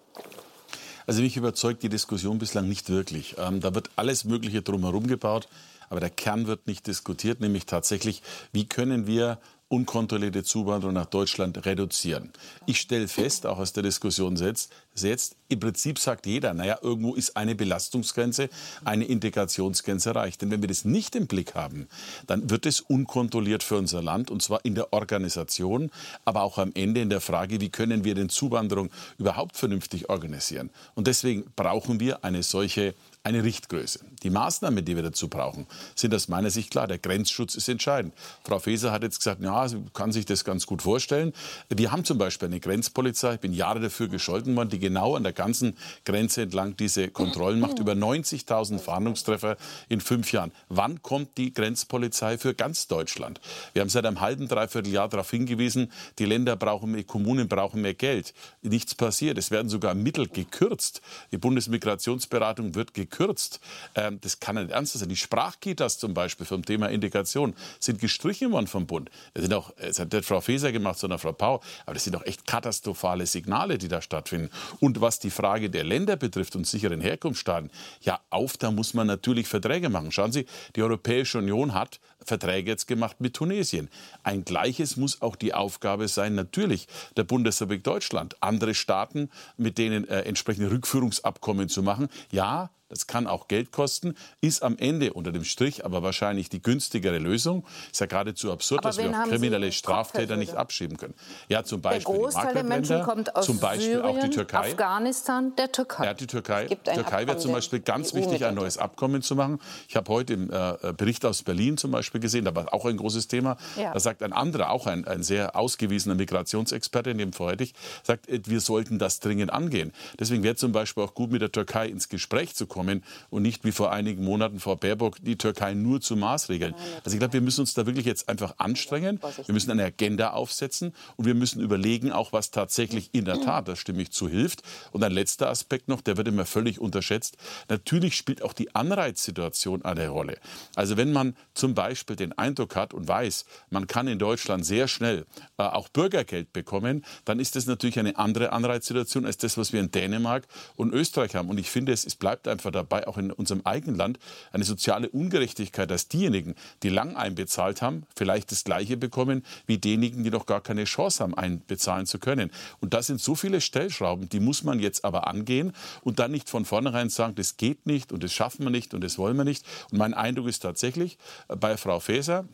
Also mich überzeugt die Diskussion bislang nicht wirklich. Ähm, da wird alles Mögliche drumherum gebaut, aber der Kern wird nicht diskutiert, nämlich tatsächlich, wie können wir unkontrollierte Zuwanderung nach Deutschland reduzieren. Ich stelle fest, auch aus der Diskussion selbst, jetzt im Prinzip sagt jeder, naja, irgendwo ist eine Belastungsgrenze, eine Integrationsgrenze erreicht. Denn wenn wir das nicht im Blick haben, dann wird es unkontrolliert für unser Land und zwar in der Organisation, aber auch am Ende in der Frage, wie können wir denn Zuwanderung überhaupt vernünftig organisieren. Und deswegen brauchen wir eine solche eine Richtgröße. Die Maßnahmen, die wir dazu brauchen, sind aus meiner Sicht klar. Der Grenzschutz ist entscheidend. Frau Faeser hat jetzt gesagt, ja, sie kann sich das ganz gut vorstellen. Wir haben zum Beispiel eine Grenzpolizei, ich bin Jahre dafür gescholten worden, die genau an der ganzen Grenze entlang diese Kontrollen macht. Über 90.000 Fahndungstreffer in fünf Jahren. Wann kommt die Grenzpolizei für ganz Deutschland? Wir haben seit einem halben, dreiviertel Jahr darauf hingewiesen, die Länder brauchen mehr, Kommunen brauchen mehr Geld. Nichts passiert. Es werden sogar Mittel gekürzt. Die Bundesmigrationsberatung wird gekürzt gekürzt. Ähm, das kann nicht ernst sein. Die Sprachkitas zum Beispiel vom Thema Integration sind gestrichen worden vom Bund. Das, sind auch, das hat nicht Frau Faeser gemacht, sondern Frau Pau. Aber das sind doch echt katastrophale Signale, die da stattfinden. Und was die Frage der Länder betrifft und sicheren Herkunftsstaaten, ja, auf, da muss man natürlich Verträge machen. Schauen Sie, die Europäische Union hat Verträge jetzt gemacht mit Tunesien. Ein gleiches muss auch die Aufgabe sein, natürlich der Bundesrepublik Deutschland, andere Staaten mit denen äh, entsprechende Rückführungsabkommen zu machen. Ja, das kann auch Geld kosten, ist am Ende unter dem Strich aber wahrscheinlich die günstigere Lösung. Ist ja geradezu absurd, aber dass wir auch kriminelle Straftäter nicht abschieben können. Ja, zum Beispiel der Großteil der Menschen kommt aus zum Beispiel Syrien, auch die Türkei. Afghanistan, der Türkei. Ja, die Türkei. Türkei wäre zum Beispiel ganz wichtig, ein neues Abkommen zu machen. Ich habe heute im äh, Bericht aus Berlin zum Beispiel gesehen, da war auch ein großes Thema. Ja. Da sagt ein anderer, auch ein, ein sehr ausgewiesener Migrationsexperte, in dem Vorhertig, sagt, äh, wir sollten das dringend angehen. Deswegen wäre zum Beispiel auch gut, mit der Türkei ins Gespräch zu kommen kommen und nicht wie vor einigen Monaten vor Baerbock die Türkei nur zu Maßregeln. Also ich glaube, wir müssen uns da wirklich jetzt einfach anstrengen. Wir müssen eine Agenda aufsetzen und wir müssen überlegen, auch was tatsächlich in der Tat, da stimme ich zu, hilft. Und ein letzter Aspekt noch, der wird immer völlig unterschätzt. Natürlich spielt auch die Anreizsituation eine Rolle. Also wenn man zum Beispiel den Eindruck hat und weiß, man kann in Deutschland sehr schnell äh, auch Bürgergeld bekommen, dann ist das natürlich eine andere Anreizsituation als das, was wir in Dänemark und Österreich haben. Und ich finde, es, es bleibt einfach dabei, auch in unserem eigenen Land, eine soziale Ungerechtigkeit, dass diejenigen, die lang einbezahlt haben, vielleicht das Gleiche bekommen wie diejenigen, die noch gar keine Chance haben, einbezahlen zu können. Und das sind so viele Stellschrauben, die muss man jetzt aber angehen und dann nicht von vornherein sagen, das geht nicht und das schaffen wir nicht und das wollen wir nicht. Und mein Eindruck ist tatsächlich äh, bei Frau Faeser,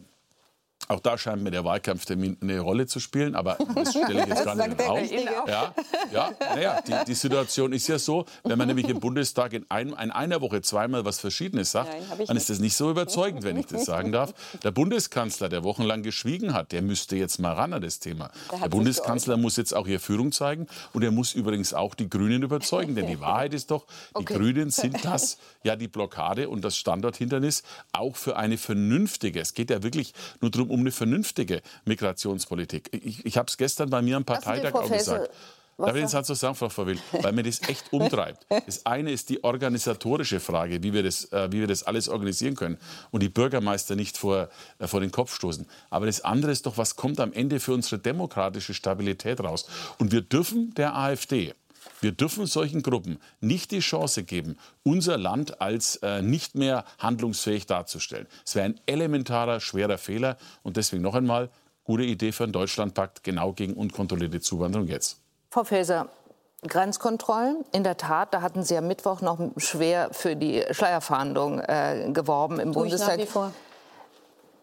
auch da scheint mir der Wahlkampftermin eine Rolle zu spielen, aber das stelle ich jetzt gar nicht in den Raum. Ja, ja, naja, die, die, Situation ist ja so, wenn man nämlich im Bundestag in, einem, in einer Woche zweimal was Verschiedenes sagt, Nein, dann ist das nicht so überzeugend, wenn ich das sagen darf. Der Bundeskanzler, der wochenlang geschwiegen hat, der müsste jetzt mal ran an das Thema. Der, der Bundeskanzler muss jetzt auch hier Führung zeigen und er muss übrigens auch die Grünen überzeugen, denn die Wahrheit ist doch, die okay. Grünen sind das, ja die Blockade und das Standorthindernis auch für eine vernünftige, es geht ja wirklich nur darum, um eine vernünftige Migrationspolitik. Ich, ich habe es gestern bei mir am Parteitag auch gesagt. Darf ich den Satz so sagen, Frau Verwill? Weil mir das echt umtreibt. Das eine ist die organisatorische Frage, wie wir das, äh, wie wir das alles organisieren können und die Bürgermeister nicht vor, äh, vor den Kopf stoßen. Aber das andere ist doch, was kommt am Ende für unsere demokratische Stabilität raus? Und wir dürfen der AfD wir dürfen solchen Gruppen nicht die Chance geben, unser Land als äh, nicht mehr handlungsfähig darzustellen. Es wäre ein elementarer, schwerer Fehler. Und deswegen noch einmal, gute Idee für einen Deutschlandpakt genau gegen unkontrollierte Zuwanderung jetzt. Frau Faeser, Grenzkontrollen, in der Tat, da hatten Sie am Mittwoch noch schwer für die Schleierfahndung äh, geworben im Tue Bundestag. Ich nach wie vor.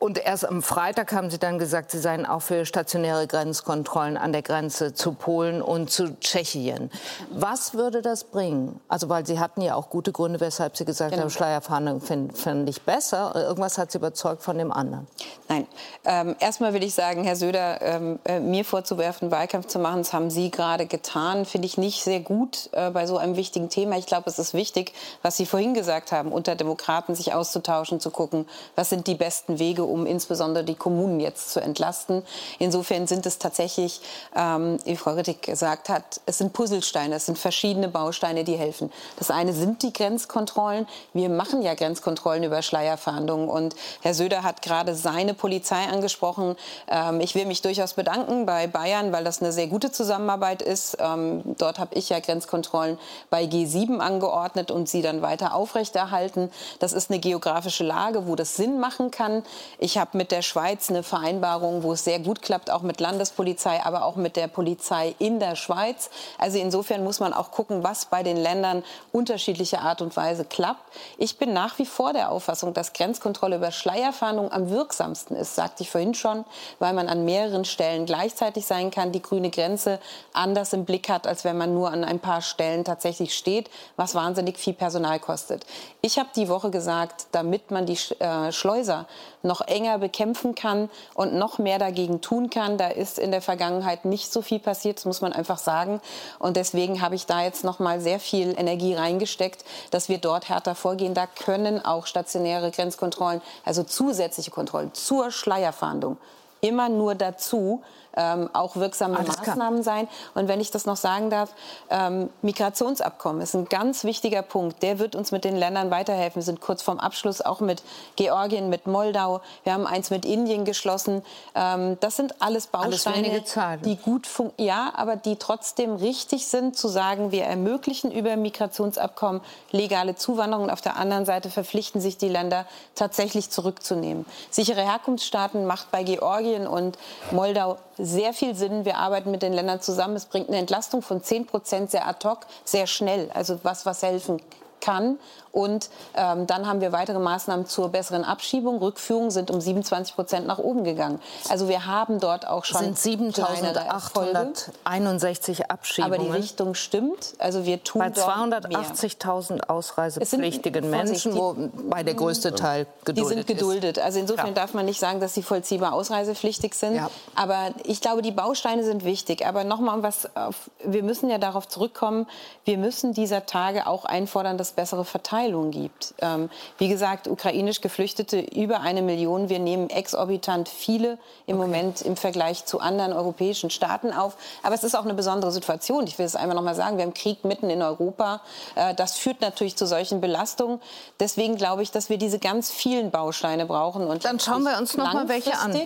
Und erst am Freitag haben Sie dann gesagt, Sie seien auch für stationäre Grenzkontrollen an der Grenze zu Polen und zu Tschechien. Was würde das bringen? Also, weil Sie hatten ja auch gute Gründe, weshalb Sie gesagt genau. haben, Schleierfahndung finde find ich besser. Irgendwas hat Sie überzeugt von dem anderen. Nein. Ähm, erstmal will ich sagen, Herr Söder, ähm, äh, mir vorzuwerfen, Wahlkampf zu machen, das haben Sie gerade getan, finde ich nicht sehr gut äh, bei so einem wichtigen Thema. Ich glaube, es ist wichtig, was Sie vorhin gesagt haben, unter Demokraten sich auszutauschen, zu gucken, was sind die besten Wege, um insbesondere die Kommunen jetzt zu entlasten. Insofern sind es tatsächlich, ähm, wie Frau Rittig gesagt hat, es sind Puzzlesteine, es sind verschiedene Bausteine, die helfen. Das eine sind die Grenzkontrollen. Wir machen ja Grenzkontrollen über Schleierfahndungen. Und Herr Söder hat gerade seine Polizei angesprochen. Ähm, ich will mich durchaus bedanken bei Bayern, weil das eine sehr gute Zusammenarbeit ist. Ähm, dort habe ich ja Grenzkontrollen bei G7 angeordnet und sie dann weiter aufrechterhalten. Das ist eine geografische Lage, wo das Sinn machen kann. Ich habe mit der Schweiz eine Vereinbarung, wo es sehr gut klappt, auch mit Landespolizei, aber auch mit der Polizei in der Schweiz. Also insofern muss man auch gucken, was bei den Ländern unterschiedlicher Art und Weise klappt. Ich bin nach wie vor der Auffassung, dass Grenzkontrolle über Schleierfahndung am wirksamsten ist, sagte ich vorhin schon, weil man an mehreren Stellen gleichzeitig sein kann, die grüne Grenze anders im Blick hat, als wenn man nur an ein paar Stellen tatsächlich steht, was wahnsinnig viel Personal kostet. Ich habe die Woche gesagt, damit man die äh, Schleuser noch enger bekämpfen kann und noch mehr dagegen tun kann, da ist in der Vergangenheit nicht so viel passiert, das muss man einfach sagen. Und deswegen habe ich da jetzt noch mal sehr viel Energie reingesteckt, dass wir dort härter vorgehen. Da können auch stationäre Grenzkontrollen, also zusätzliche Kontrollen zur Schleierfahndung, immer nur dazu ähm, auch wirksame Alles Maßnahmen klar. sein. Und wenn ich das noch sagen darf, ähm, Migrationsabkommen ist ein ganz wichtiger Punkt. Der wird uns mit den Ländern weiterhelfen. Wir sind kurz vorm Abschluss auch mit Georgien, mit Moldau. Wir haben eins mit Indien geschlossen. Ähm, das sind alles Bausteine, alles die gut funktionieren. Ja, aber die trotzdem richtig sind, zu sagen, wir ermöglichen über Migrationsabkommen legale Zuwanderung und auf der anderen Seite verpflichten sich die Länder tatsächlich zurückzunehmen. Sichere Herkunftsstaaten macht bei Georgien und Moldau sehr viel Sinn. Wir arbeiten mit den Ländern zusammen. Es bringt eine Entlastung von 10 Prozent sehr ad hoc, sehr schnell. Also was, was helfen kann. Und ähm, dann haben wir weitere Maßnahmen zur besseren Abschiebung. Rückführungen sind um 27 Prozent nach oben gegangen. Also wir haben dort auch schon sind 7.861 Abschiebungen. Aber die Richtung stimmt. Also wir tun bei 280.000 ausreisepflichtigen Menschen, wobei der größte Teil geduldet Die sind geduldet. Also insofern ja. darf man nicht sagen, dass sie vollziehbar ausreisepflichtig sind. Ja. Aber ich glaube, die Bausteine sind wichtig. Aber nochmal was, auf, wir müssen ja darauf zurückkommen. Wir müssen dieser Tage auch einfordern, dass bessere Verteilung gibt. Ähm, wie gesagt, ukrainisch Geflüchtete über eine Million. Wir nehmen exorbitant viele im okay. Moment im Vergleich zu anderen europäischen Staaten auf. Aber es ist auch eine besondere Situation. Ich will es einmal noch mal sagen. Wir haben Krieg mitten in Europa. Äh, das führt natürlich zu solchen Belastungen. Deswegen glaube ich, dass wir diese ganz vielen Bausteine brauchen. Und Dann schauen wir uns noch mal welche an.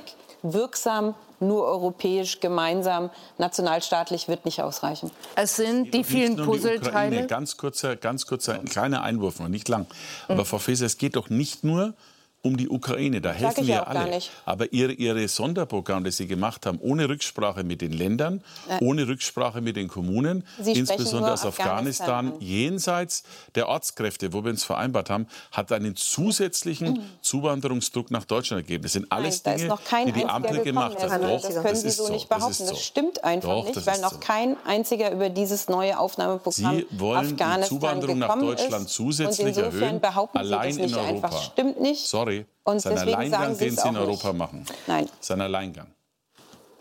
Wirksam nur europäisch, gemeinsam, nationalstaatlich wird nicht ausreichen. Es sind die vielen Puzzleteile. Ganz kurzer, ganz kurzer, ein kleiner Einwurf, noch nicht lang. Aber mhm. Frau Faeser, es geht doch nicht nur um die Ukraine. Da helfen wir alle. Aber ihre, ihre Sonderprogramme, das Sie gemacht haben, ohne Rücksprache mit den Ländern, ja. ohne Rücksprache mit den Kommunen, Sie insbesondere aus Afghanistan, Afghanistan, jenseits der Ortskräfte, wo wir uns vereinbart haben, hat einen zusätzlichen mhm. Zuwanderungsdruck nach Deutschland ergeben. Das sind alles Nein, Dinge, die die Ampel gemacht hat. Doch, das können das Sie so, so nicht behaupten. Das, das stimmt einfach Doch, nicht, weil noch so. kein einziger über dieses neue Aufnahmeprogramm Sie wollen Afghanistan die Zuwanderung nach Deutschland zusätzlich erhöhen, allein in Europa. Einfach. Stimmt nicht. Sorry. Und Sein Alleingang, den Sie in Europa nicht. machen. Nein. Sein Alleingang.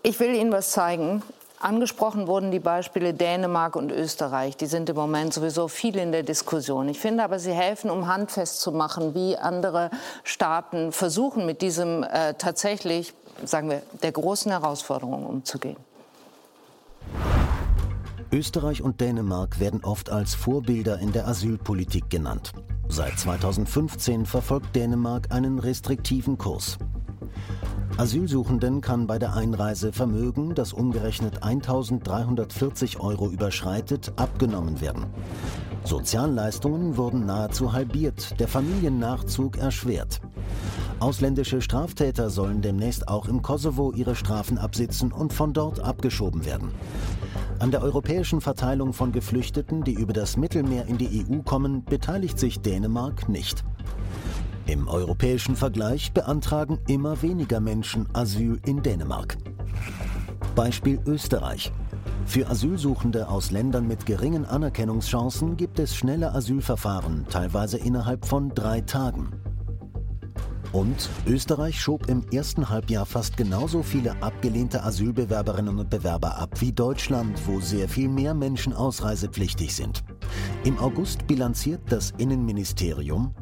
Ich will Ihnen was zeigen. Angesprochen wurden die Beispiele Dänemark und Österreich. Die sind im Moment sowieso viel in der Diskussion. Ich finde aber, sie helfen, um handfest zu machen, wie andere Staaten versuchen, mit diesem äh, tatsächlich, sagen wir, der großen Herausforderung umzugehen. Österreich und Dänemark werden oft als Vorbilder in der Asylpolitik genannt. Seit 2015 verfolgt Dänemark einen restriktiven Kurs. Asylsuchenden kann bei der Einreise Vermögen, das umgerechnet 1340 Euro überschreitet, abgenommen werden. Sozialleistungen wurden nahezu halbiert, der Familiennachzug erschwert. Ausländische Straftäter sollen demnächst auch im Kosovo ihre Strafen absitzen und von dort abgeschoben werden. An der europäischen Verteilung von Geflüchteten, die über das Mittelmeer in die EU kommen, beteiligt sich Dänemark nicht. Im europäischen Vergleich beantragen immer weniger Menschen Asyl in Dänemark. Beispiel Österreich. Für Asylsuchende aus Ländern mit geringen Anerkennungschancen gibt es schnelle Asylverfahren, teilweise innerhalb von drei Tagen. Und Österreich schob im ersten Halbjahr fast genauso viele abgelehnte Asylbewerberinnen und Bewerber ab wie Deutschland, wo sehr viel mehr Menschen ausreisepflichtig sind. Im August bilanziert das Innenministerium,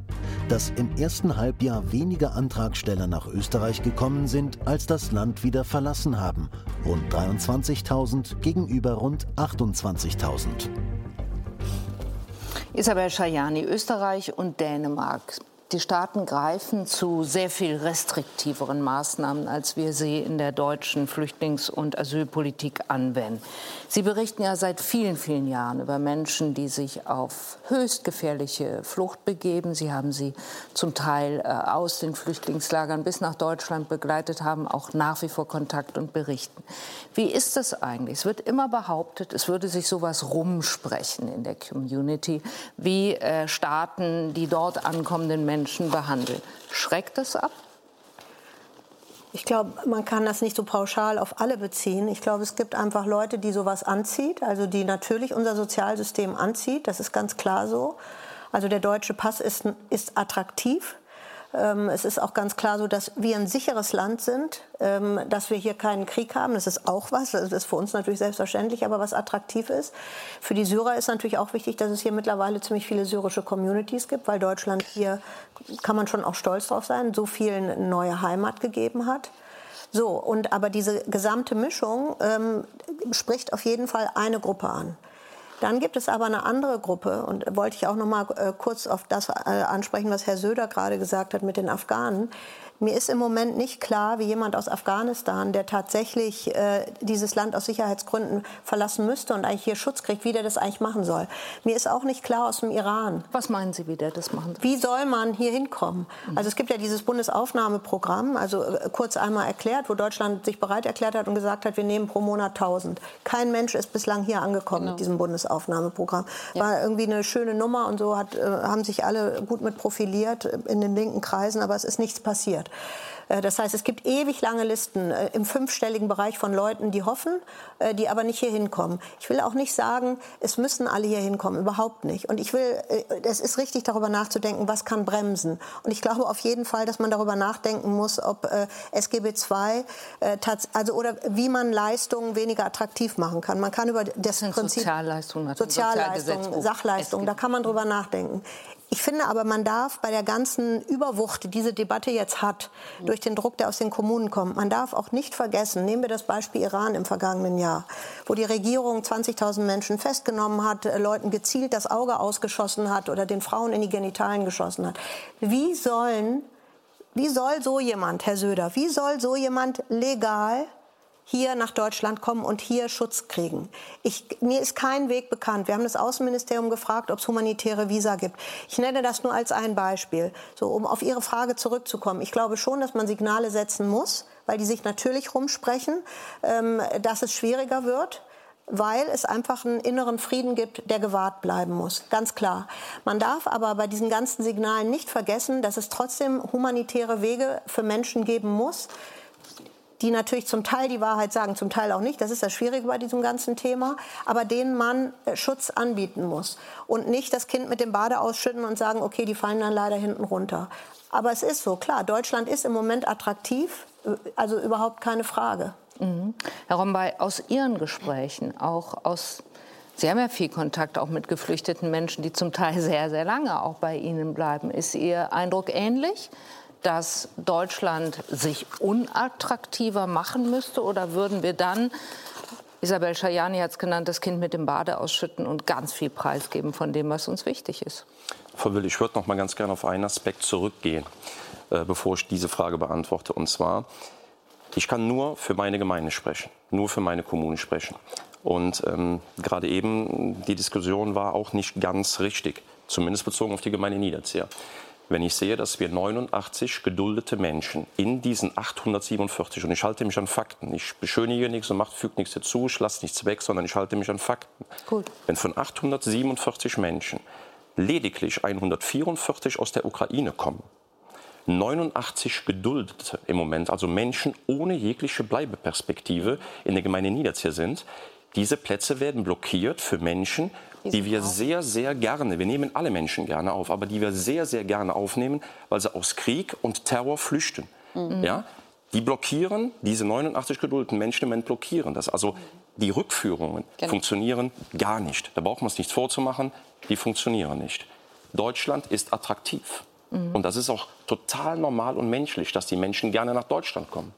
dass im ersten Halbjahr weniger Antragsteller nach Österreich gekommen sind, als das Land wieder verlassen haben. Rund 23.000 gegenüber rund 28.000. Isabel Schajani, Österreich und Dänemark Die Staaten greifen zu sehr viel restriktiveren Maßnahmen, als wir sie in der deutschen Flüchtlings- und Asylpolitik anwenden. Sie berichten ja seit vielen, vielen Jahren über Menschen, die sich auf höchst gefährliche Flucht begeben. Sie haben sie zum Teil äh, aus den Flüchtlingslagern bis nach Deutschland begleitet, haben auch nach wie vor Kontakt und berichten. Wie ist das eigentlich? Es wird immer behauptet, es würde sich sowas rumsprechen in der Community, wie äh, Staaten die dort ankommenden Menschen behandeln. Schreckt das ab? Ich glaube, man kann das nicht so pauschal auf alle beziehen. Ich glaube, es gibt einfach Leute, die sowas anzieht, also die natürlich unser Sozialsystem anzieht. Das ist ganz klar so. Also der deutsche Pass ist, ist attraktiv. Ähm, es ist auch ganz klar so, dass wir ein sicheres Land sind, ähm, dass wir hier keinen Krieg haben. Das ist auch was. Das ist für uns natürlich selbstverständlich, aber was attraktiv ist. Für die Syrer ist natürlich auch wichtig, dass es hier mittlerweile ziemlich viele syrische Communities gibt, weil Deutschland hier, kann man schon auch stolz drauf sein, so vielen neue Heimat gegeben hat. So, und aber diese gesamte Mischung ähm, spricht auf jeden Fall eine Gruppe an. Dann gibt es aber eine andere Gruppe und wollte ich auch noch mal äh, kurz auf das äh, ansprechen, was Herr Söder gerade gesagt hat mit den Afghanen. Mir ist im Moment nicht klar, wie jemand aus Afghanistan, der tatsächlich äh, dieses Land aus Sicherheitsgründen verlassen müsste und eigentlich hier Schutz kriegt, wie der das eigentlich machen soll. Mir ist auch nicht klar aus dem Iran. Was meinen Sie, wie der das machen soll? Wie soll man hier hinkommen? Mhm. Also es gibt ja dieses Bundesaufnahmeprogramm, also äh, kurz einmal erklärt, wo Deutschland sich bereit erklärt hat und gesagt hat, wir nehmen pro Monat 1000. Kein Mensch ist bislang hier angekommen genau. mit diesem Bundesaufnahmeprogramm. War ja. irgendwie eine schöne Nummer und so hat, äh, haben sich alle gut mit profiliert in den linken Kreisen, aber es ist nichts passiert wird. Äh, das heißt, es gibt ewig lange Listen äh, im fünfstelligen Bereich von Leuten, die hoffen, äh, die aber nicht hier hinkommen. Ich will auch nicht sagen, es müssen alle hier hinkommen, überhaupt nicht. Und ich will, es ist richtig, darüber nachzudenken, was kann bremsen. Und ich glaube auf jeden Fall, dass man darüber nachdenken muss, ob SGB II, also oder wie man Leistungen weniger attraktiv machen kann. Man kann über das, das Prinzip Sozialleistungen, Sozialleistungen, Sachleistungen, da kann man drüber nachdenken. Ich finde aber, man darf bei der ganzen Überwucht, die diese Debatte jetzt hat, durch den Druck, der aus den Kommunen kommt, man darf auch nicht vergessen, nehmen wir das Beispiel Iran im vergangenen Jahr, wo die Regierung 20.000 Menschen festgenommen hat, äh, Leuten gezielt das Auge ausgeschossen hat oder den Frauen in die Genitalien geschossen hat. Wie sollen, wie soll so jemand, Herr Söder, wie soll so jemand legal hier nach Deutschland kommen und hier Schutz kriegen. Ich, mir ist kein Weg bekannt. Wir haben das Außenministerium gefragt, ob es humanitäre Visa gibt. Ich nenne das nur als ein Beispiel, so um auf Ihre Frage zurückzukommen. Ich glaube schon, dass man Signale setzen muss, weil die sich natürlich rumsprechen, ähm, dass es schwieriger wird weil es einfach einen inneren Frieden gibt, der gewahrt bleiben muss. Ganz klar. Man darf aber bei diesen ganzen Signalen nicht vergessen, dass es trotzdem humanitäre Wege für Menschen geben muss, die natürlich zum Teil die Wahrheit sagen, zum Teil auch nicht. Das ist das Schwierige bei diesem ganzen Thema. Aber denen man äh, Schutz anbieten muss. Und nicht das Kind mit dem Bade ausschütten und sagen, okay, die fallen dann leider hinten runter. Aber es ist so, klar, Deutschland ist im Moment attraktiv, äh, also überhaupt keine Frage. Mhm. Herr Rombay, aus Ihren Gesprächen, auch aus Sie haben ja viel Kontakt auch mit geflüchteten Menschen, die zum Teil sehr, sehr lange auch bei Ihnen bleiben. Ist Ihr Eindruck ähnlich? Dass Deutschland sich unattraktiver machen müsste? Oder würden wir dann, Isabel Schajani hat es genannt, das Kind mit dem Bade ausschütten und ganz viel preisgeben von dem, was uns wichtig ist? Frau Will, ich würde noch mal ganz gerne auf einen Aspekt zurückgehen, äh, bevor ich diese Frage beantworte. Und zwar, ich kann nur für meine Gemeinde sprechen, nur für meine Kommune sprechen. Und ähm, gerade eben, die Diskussion war auch nicht ganz richtig, zumindest bezogen auf die Gemeinde Niederzieher wenn ich sehe, dass wir 89 geduldete Menschen in diesen 847, und ich halte mich an Fakten, ich beschönige nichts und mache, füge nichts dazu, ich lasse nichts weg, sondern ich halte mich an Fakten. Gut. Wenn von 847 Menschen lediglich 144 aus der Ukraine kommen, 89 Geduldete im Moment, also Menschen ohne jegliche Bleibeperspektive in der Gemeinde Niederzier sind, diese Plätze werden blockiert für Menschen, die wir sehr, sehr gerne, wir nehmen alle Menschen gerne auf, aber die wir sehr, sehr gerne aufnehmen, weil sie aus Krieg und Terror flüchten. Mhm. Ja? Die blockieren, diese 89 geduldeten Menschen im Moment blockieren das. Also die Rückführungen genau. funktionieren gar nicht. Da braucht man es nichts vorzumachen, die funktionieren nicht. Deutschland ist attraktiv. Mhm. Und das ist auch total normal und menschlich, dass die Menschen gerne nach Deutschland kommen.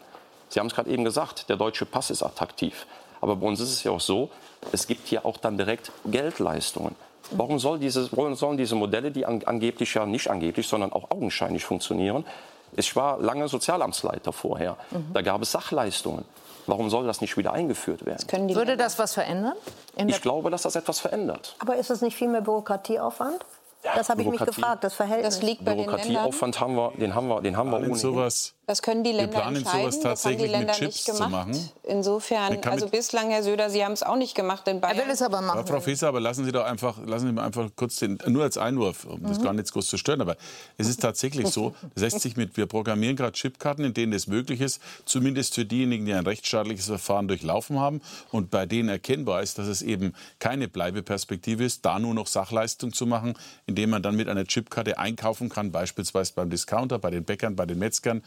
Sie haben es gerade eben gesagt, der deutsche Pass ist attraktiv. Aber bei uns ist es ja auch so, es gibt hier auch dann direkt Geldleistungen. Warum, soll diese, warum sollen diese Modelle, die an, angeblich ja nicht angeblich, sondern auch augenscheinlich funktionieren? Ich war lange Sozialamtsleiter vorher. Mhm. Da gab es Sachleistungen. Warum soll das nicht wieder eingeführt werden? Das Würde das was verändern? ich glaube, dass das etwas verändert. Aber ist es nicht viel mehr Bürokratieaufwand? Ja, das habe ich mich gefragt, das Verhältnis. Das liegt bei Bürokratieaufwand haben wir, den haben wir, den haben wir ohnehin. Sowas, das können die Länder wir planen entscheiden. sowas tatsächlich das haben die Länder mit Chips nicht gemacht. zu machen. Insofern, also bislang, Herr Söder, Sie haben es auch nicht gemacht in Bayern. Er will es aber machen. Ja, Frau Faeser, aber lassen Sie doch einfach, lassen Sie mal einfach kurz den, nur als Einwurf, um mhm. das gar nicht groß zu stören, aber es ist tatsächlich so, das lässt sich mit, wir programmieren gerade Chipkarten, in denen es möglich ist, zumindest für diejenigen, die ein rechtsstaatliches Verfahren durchlaufen haben und bei denen erkennbar ist, dass es eben keine Bleibeperspektive ist, da nur noch Sachleistung zu machen, indem man dann mit einer Chipkarte einkaufen kann, beispielsweise beim Discounter, bei den Bäckern, bei den Metzgern,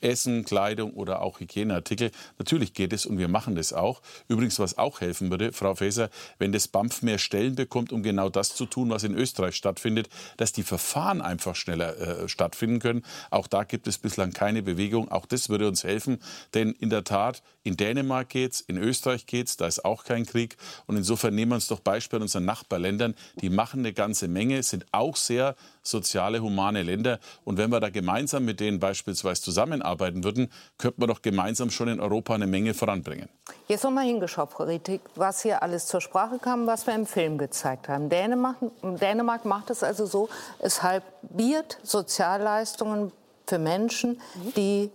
Essen, Kleidung oder auch Hygieneartikel. Natürlich geht es und wir machen das auch. Übrigens, was auch helfen würde, Frau Faeser, wenn das BAMF mehr Stellen bekommt, um genau das zu tun, was in Österreich stattfindet, dass die Verfahren einfach schneller äh, stattfinden können. Auch da gibt es bislang keine Bewegung. Auch das würde uns helfen, denn in der Tat, in Dänemark geht's, in Österreich geht's, da ist auch kein Krieg. Und insofern nehmen wir uns doch Beispiel an unseren Nachbarländern. Die machen eine ganze Menge, sind auch sehr soziale, humane Länder. Und wenn wir da gemeinsam mit denen beispielsweise zusammenarbeiten würden, könnte man doch gemeinsam schon in Europa eine Menge voranbringen. Jetzt nochmal hingeschaut, Politik, was hier alles zur Sprache kam, was wir im Film gezeigt haben. Dänemark, Dänemark macht es also so, es halbiert Sozialleistungen für Menschen, die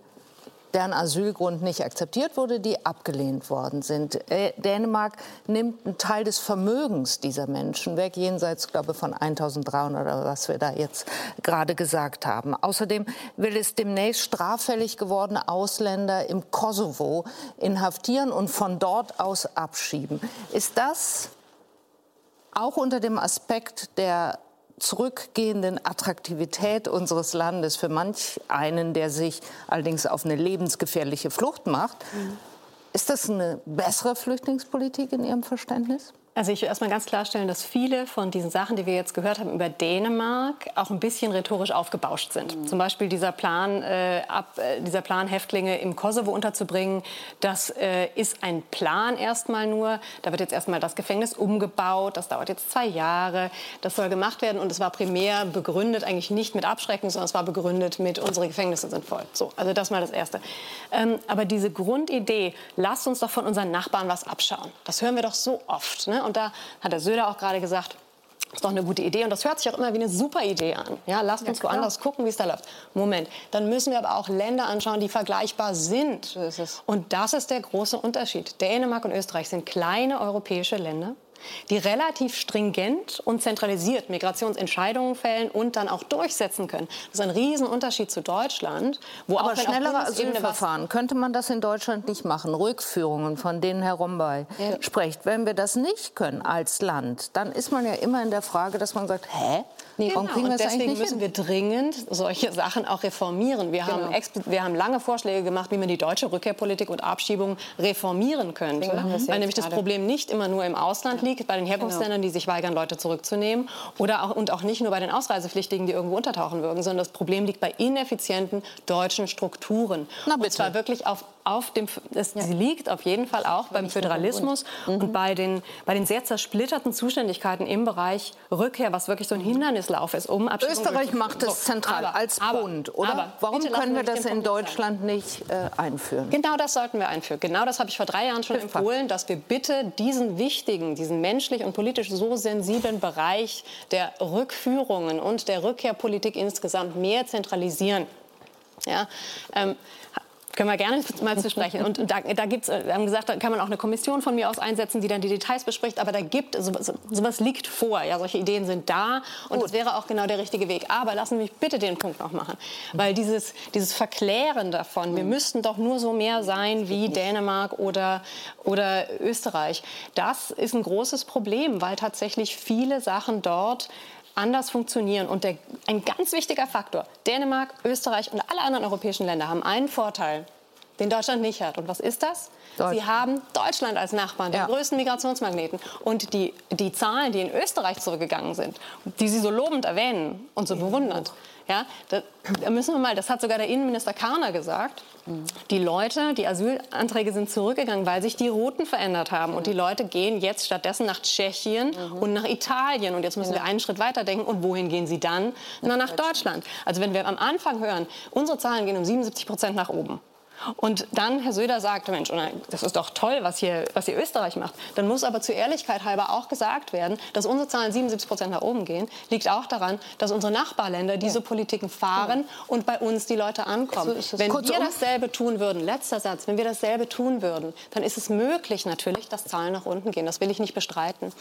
deren Asylgrund nicht akzeptiert wurde, die abgelehnt worden sind. Äh, Dänemark nimmt einen Teil des Vermögens dieser Menschen weg, jenseits, glaube ich, von 1.300 oder was wir da jetzt gerade gesagt haben. Außerdem will es demnächst straffällig gewordene Ausländer im Kosovo inhaftieren und von dort aus abschieben. Ist das auch unter dem Aspekt der zurückgehenden Attraktivität unseres Landes für manch einen, der sich allerdings auf eine lebensgefährliche Flucht macht. Mhm. Ist das eine bessere Flüchtlingspolitik in Ihrem Verständnis? Also ich will erstmal ganz klarstellen, dass viele von diesen Sachen, die wir jetzt gehört haben über Dänemark, auch ein bisschen rhetorisch aufgebauscht sind. Mhm. Zum Beispiel dieser Plan, äh, ab, äh, dieser Plan, Häftlinge im Kosovo unterzubringen, das äh, ist ein Plan erstmal nur. Da wird jetzt erstmal das Gefängnis umgebaut. Das dauert jetzt zwei Jahre. Das soll gemacht werden und es war primär begründet eigentlich nicht mit Abschrecken, sondern es war begründet mit unsere Gefängnisse sind voll. So, also das mal das Erste. Ähm, aber diese Grundidee, lasst uns doch von unseren Nachbarn was abschauen. Das hören wir doch so oft. Ne? Und da hat der Söder auch gerade gesagt, das ist doch eine gute Idee und das hört sich auch immer wie eine super Idee an. Ja, lasst uns ja, woanders gucken, wie es da läuft. Moment, dann müssen wir aber auch Länder anschauen, die vergleichbar sind. So und das ist der große Unterschied. Dänemark und Österreich sind kleine europäische Länder die relativ stringent und zentralisiert Migrationsentscheidungen fällen und dann auch durchsetzen können. Das ist ein Riesenunterschied zu Deutschland. Wo Aber auch, schnellere Asylverfahren, könnte man das in Deutschland nicht machen? Rückführungen, von denen Herr Rombay ja. spricht. Wenn wir das nicht können als Land, dann ist man ja immer in der Frage, dass man sagt, hä? Nee, genau. Warum und deswegen müssen wir dringend solche Sachen auch reformieren. Wir, genau. haben wir haben lange Vorschläge gemacht, wie man die deutsche Rückkehrpolitik und Abschiebung reformieren könnte. Weil nämlich das Problem nicht immer nur im Ausland liegt, bei den Herkunftsländern, genau. die sich weigern, Leute zurückzunehmen. Oder auch, und auch nicht nur bei den Ausreisepflichtigen, die irgendwo untertauchen würden, sondern das Problem liegt bei ineffizienten deutschen Strukturen. Na, bitte. Und zwar wirklich auf auf dem, es, ja. sie liegt auf jeden Fall auch beim Föderalismus mhm. und bei den, bei den sehr zersplitterten Zuständigkeiten im Bereich Rückkehr, was wirklich so ein Hindernislauf ist, um Abschiebung Österreich macht es zentral aber, als Bund, aber, oder? Aber, Warum können wir das in Deutschland sein. nicht äh, einführen? Genau das sollten wir einführen. Genau das habe ich vor drei Jahren schon Hilfbar. empfohlen, dass wir bitte diesen wichtigen, diesen menschlich und politisch so sensiblen Bereich der Rückführungen und der Rückkehrpolitik insgesamt mehr zentralisieren. Ja, ähm, können wir gerne mal zu sprechen. Und da, da gibt's, äh, wir haben gesagt, da kann man auch eine Kommission von mir aus einsetzen, die dann die Details bespricht. Aber da gibt sowas, sowas liegt vor. Ja, solche Ideen sind da und Gut. das wäre auch genau der richtige Weg. Aber lassen Sie mich bitte den Punkt noch machen, weil dieses, dieses Verklären davon, wir müssten doch nur so mehr sein wie Dänemark oder oder Österreich, das ist ein großes Problem, weil tatsächlich viele Sachen dort anders funktionieren. Und der, ein ganz wichtiger Faktor, Dänemark, Österreich und alle anderen europäischen Länder haben einen Vorteil den Deutschland nicht hat. Und was ist das? Sie haben Deutschland als Nachbarn, den ja. größten Migrationsmagneten. Und die, die Zahlen, die in Österreich zurückgegangen sind, die Sie so lobend erwähnen und so bewundern, ja, da, da müssen wir mal, das hat sogar der Innenminister Karner gesagt. Die Leute, die Asylanträge sind zurückgegangen, weil sich die Routen verändert haben. Und die Leute gehen jetzt stattdessen nach Tschechien mhm. und nach Italien. Und jetzt müssen wir einen Schritt weiter denken. Und wohin gehen sie dann? Na, nach Deutschland. Also wenn wir am Anfang hören, unsere Zahlen gehen um 77 Prozent nach oben. Und dann Herr Söder sagte, Mensch, das ist doch toll, was hier, was hier Österreich macht. Dann muss aber zur Ehrlichkeit halber auch gesagt werden, dass unsere Zahlen 77 Prozent nach oben gehen, liegt auch daran, dass unsere Nachbarländer diese. Politiken fahren und bei uns die Leute ankommen. Wenn wir dasselbe tun würden, letzter Satz, wenn wir dasselbe tun würden, dann ist es möglich natürlich, dass Zahlen nach unten gehen. Das will ich nicht bestreiten.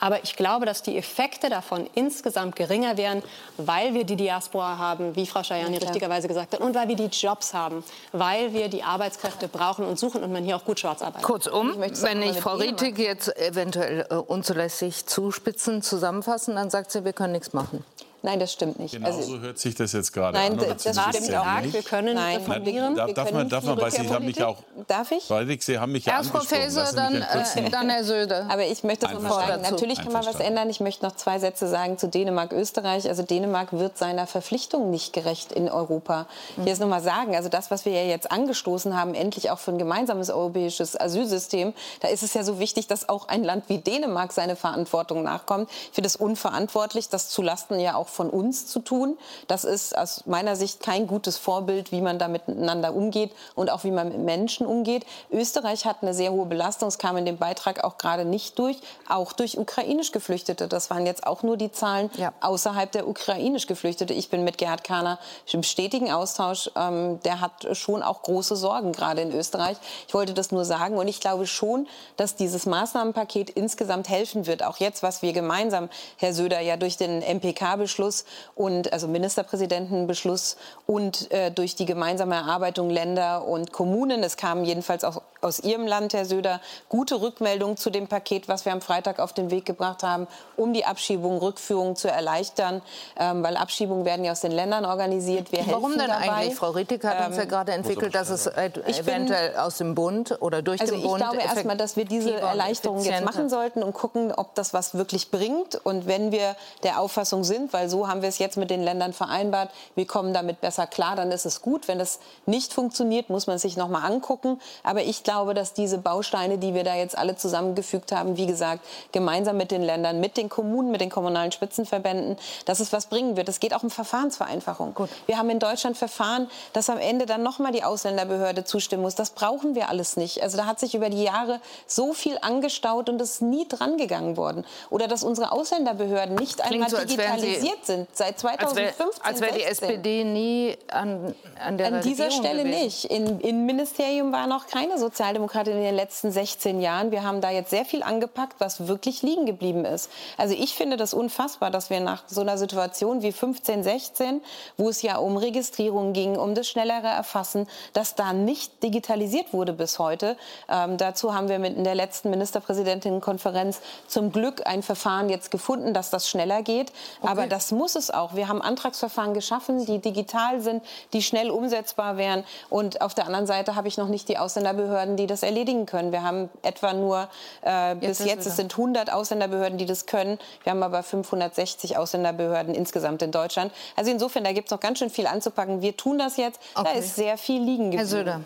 Aber ich glaube, dass die Effekte davon insgesamt geringer wären, weil wir die Diaspora haben, wie Frau Schajani ja, richtigerweise gesagt hat, und weil wir die Jobs haben, weil wir die Arbeitskräfte brauchen und suchen und man hier auch gut schwarz arbeitet. Kurzum, ich wenn ich Frau Rietig jetzt eventuell äh, unzulässig zuspitzen, zusammenfassen, dann sagt sie, wir können nichts machen. Nein, das stimmt nicht. Genau also, so hört sich das jetzt gerade nein, an. Nein, das, das stimmt auch nicht. Wir können nein. reformieren. Nein, darf, man, darf man, weil Sie haben mich auch... Darf ich? Weil Sie haben mich ja Erst Frau Faeser, dann, äh, dann Herr Söder. Aber ich möchte das nochmal sagen. Natürlich kann man was ändern. Ich möchte noch zwei Sätze sagen zu Dänemark, Österreich. Also Dänemark wird seiner Verpflichtung nicht gerecht in Europa. Ich will es nochmal sagen. Also das, was wir ja jetzt angestoßen haben, endlich auch für ein gemeinsames europäisches Asylsystem, da ist es ja so wichtig, dass auch ein Land wie Dänemark seine Verantwortung nachkommt. Ich finde es unverantwortlich, das zulasten ja auch von uns zu tun. Das ist aus meiner Sicht kein gutes Vorbild, wie man da miteinander umgeht und auch wie man mit Menschen umgeht. Österreich hat eine sehr hohe Belastung. Es kam in dem Beitrag auch gerade nicht durch, auch durch ukrainisch Geflüchtete. Das waren jetzt auch nur die Zahlen ja. außerhalb der ukrainisch Geflüchtete. Ich bin mit Gerhard Kahner im stetigen Austausch. Ähm, der hat schon auch große Sorgen, gerade in Österreich. Ich wollte das nur sagen. Und ich glaube schon, dass dieses Maßnahmenpaket insgesamt helfen wird. Auch jetzt, was wir gemeinsam, Herr Söder, ja durch den MPK-Beschluss und und also Ministerpräsidentenbeschluss und äh, durch die gemeinsame Erarbeitung Länder und Kommunen. Es kamen jedenfalls auch aus Ihrem Land, Herr Söder, gute Rückmeldungen zu dem Paket, was wir am Freitag auf den Weg gebracht haben, um die Abschiebung, Rückführung zu erleichtern, ähm, weil Abschiebungen werden ja aus den Ländern organisiert. Wir Warum denn dabei. eigentlich? Frau Rittig hat uns ja ähm, gerade entwickelt, dass es eventuell aus dem Bund oder durch also den Bund. Ich glaube erstmal, dass wir diese Erleichterung jetzt machen sollten und gucken, ob das was wirklich bringt. Und wenn wir der Auffassung sind, weil so haben wir es jetzt mit den Ländern vereinbart, wir kommen damit besser klar, dann ist es gut. Wenn das nicht funktioniert, muss man sich noch mal angucken. Aber ich glaube, dass diese Bausteine, die wir da jetzt alle zusammengefügt haben, wie gesagt, gemeinsam mit den Ländern, mit den Kommunen, mit den kommunalen Spitzenverbänden, dass es was bringen wird. Es geht auch um Verfahrensvereinfachung. Gut. Wir haben in Deutschland Verfahren, dass am Ende dann noch mal die Ausländerbehörde zustimmen muss. Das brauchen wir alles nicht. Also da hat sich über die Jahre so viel angestaut und es ist nie drangegangen worden. Oder dass unsere Ausländerbehörden nicht Klingt einmal so, digitalisiert sind seit 2015. Als wäre wär die SPD nie an, an der An dieser Regierung Stelle gewesen. nicht. Im Innenministerium war noch keine Sozial Sozialdemokratin in den letzten 16 Jahren. Wir haben da jetzt sehr viel angepackt, was wirklich liegen geblieben ist. Also ich finde das unfassbar, dass wir nach so einer Situation wie 15, 16, wo es ja um Registrierung ging, um das schnellere Erfassen, dass da nicht digitalisiert wurde bis heute. Ähm, dazu haben wir mit in der letzten Ministerpräsidentinnenkonferenz zum Glück ein Verfahren jetzt gefunden, dass das schneller geht. Okay. Aber das muss es auch. Wir haben Antragsverfahren geschaffen, die digital sind, die schnell umsetzbar wären. Und auf der anderen Seite habe ich noch nicht die Ausländerbehörden Ausländerbehörden, die das erledigen können. Wir haben etwa nur, äh, bis jetzt, jetzt es sind 100 Ausländerbehörden, die das können. Wir haben aber 560 Ausländerbehörden insgesamt in Deutschland. Also insofern, da gibt es noch ganz schön viel anzupacken. Wir tun das jetzt. Okay. Da ist sehr viel liegen geblieben. Herr Söder.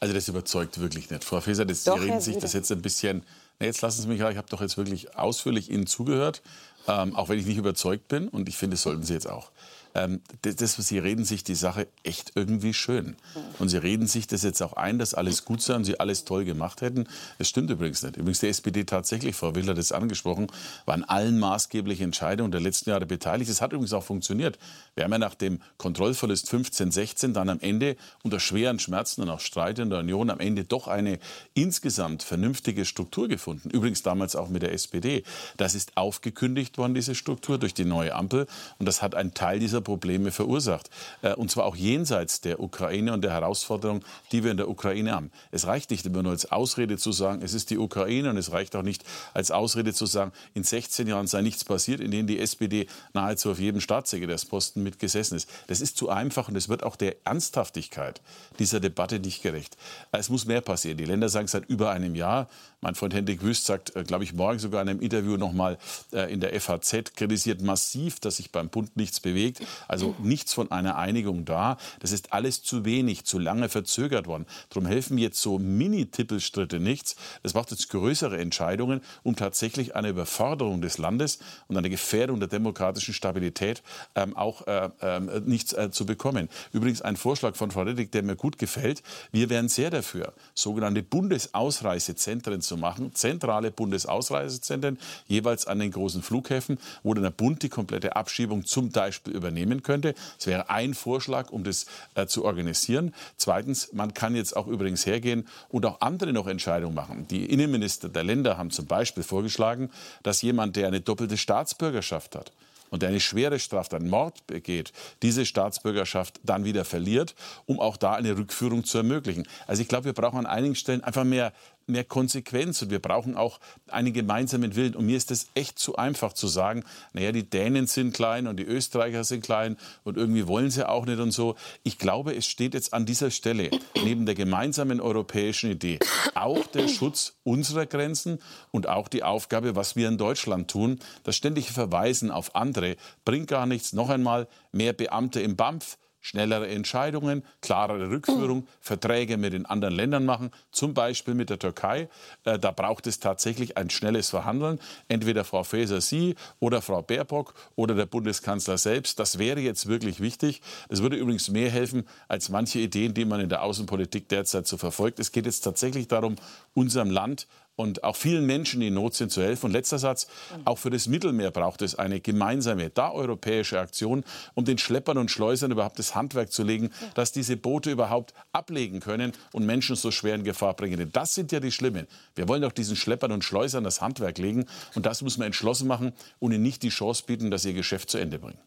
Also das überzeugt wirklich nicht. Frau Faeser, das, doch, Sie reden sich das jetzt ein bisschen... Na, jetzt lassen Sie mich, ich habe doch jetzt wirklich ausführlich Ihnen zugehört, ähm, auch wenn ich nicht überzeugt bin. Und ich finde, das sollten Sie jetzt auch ähm, das, Sie reden sich die Sache echt irgendwie schön. Und Sie reden sich das jetzt auch ein, dass alles gut sei und Sie alles toll gemacht hätten. Es stimmt übrigens nicht. Übrigens die SPD tatsächlich, Frau Willer hat es angesprochen, war an allen maßgeblichen Entscheidungen der letzten Jahre beteiligt. Es hat übrigens auch funktioniert. Wir haben ja nach dem Kontrollverlust 15, 16 dann am Ende unter schweren Schmerzen und auch Streit in der Union am Ende doch eine insgesamt vernünftige Struktur gefunden. Übrigens damals auch mit der SPD. Das ist aufgekündigt worden, diese Struktur, durch die neue Ampel. Und das hat ein Teil dieser Probleme verursacht. Äh, und zwar auch jenseits der Ukraine und der Herausforderung, die wir in der Ukraine haben. Es reicht nicht immer nur als Ausrede zu sagen, es ist die Ukraine und es reicht auch nicht als Ausrede zu sagen, in 16 Jahren sei nichts passiert, in denen die SPD nahezu auf jedem Staatssekretärsposten mitgesessen ist. Das ist zu einfach und es wird auch der Ernsthaftigkeit dieser Debatte nicht gerecht. Es muss mehr passieren. Die Länder sagen seit über einem Jahr, mein Freund Hendrik Wüst sagt, äh, glaube ich, morgen sogar in einem Interview noch mal äh, in der FAZ, kritisiert massiv, dass sich beim Bund nichts bewegt. Also nichts von einer Einigung da. Das ist alles zu wenig, zu lange verzögert worden. Darum helfen jetzt so Mini-Tippelstritte nichts. Es braucht jetzt größere Entscheidungen, um tatsächlich eine Überforderung des Landes und eine Gefährdung der demokratischen Stabilität ähm, auch äh, äh, nichts zu bekommen. Übrigens ein Vorschlag von Frau Reddick, der mir gut gefällt. Wir wären sehr dafür, sogenannte Bundesausreisezentren zu zu machen, zentrale Bundesausreisezentren, jeweils an den großen Flughäfen, wo dann der Bund die komplette Abschiebung zum Beispiel übernehmen könnte. Das wäre ein Vorschlag, um das äh, zu organisieren. Zweitens, man kann jetzt auch übrigens hergehen und auch andere noch Entscheidungen machen. Die Innenminister der Länder haben zum Beispiel vorgeschlagen, dass jemand, der eine doppelte Staatsbürgerschaft hat, und eine schwere Straftat, einen Mord begeht, diese Staatsbürgerschaft dann wieder verliert, um auch da eine Rückführung zu ermöglichen. Also ich glaube, wir brauchen an einigen Stellen einfach mehr mehr Konsequenz und wir brauchen auch einen gemeinsamen Willen. Und mir ist es echt zu einfach zu sagen, naja, die Dänen sind klein und die Österreicher sind klein und irgendwie wollen sie auch nicht und so. Ich glaube, es steht jetzt an dieser Stelle neben der gemeinsamen europäischen Idee auch der Schutz unserer Grenzen und auch die Aufgabe, was wir in Deutschland tun. Das ständige Verweisen auf andere bringt gar nichts. Noch einmal, mehr Beamte im BAMF, schnellere Entscheidungen, klarere Rückführung, Verträge mit den anderen Ländern machen, zum Beispiel mit der Türkei. Äh, da braucht es tatsächlich ein schnelles Verhandeln. Entweder Frau Faeser, Sie oder Frau Baerbock oder der Bundeskanzler selbst. Das wäre jetzt wirklich wichtig. Das würde übrigens mehr helfen als manche Ideen, die man in der Außenpolitik derzeit so verfolgt. Es geht jetzt tatsächlich darum, unserem Land und auch vielen Menschen, die in Not sind, zu helfen. Und letzter Satz, auch für das Mittelmeer braucht es eine gemeinsame, da europäische Aktion, um den Schleppern und Schleusern überhaupt das Handwerk zu legen, dass diese Boote überhaupt ablegen können und Menschen so schwer in Gefahr bringen. Denn das sind ja die Schlimmen. Wir wollen doch diesen Schleppern und Schleusern das Handwerk legen. Und das muss man entschlossen machen und ihnen nicht die Chance bieten, dass ihr Geschäft zu Ende bringen.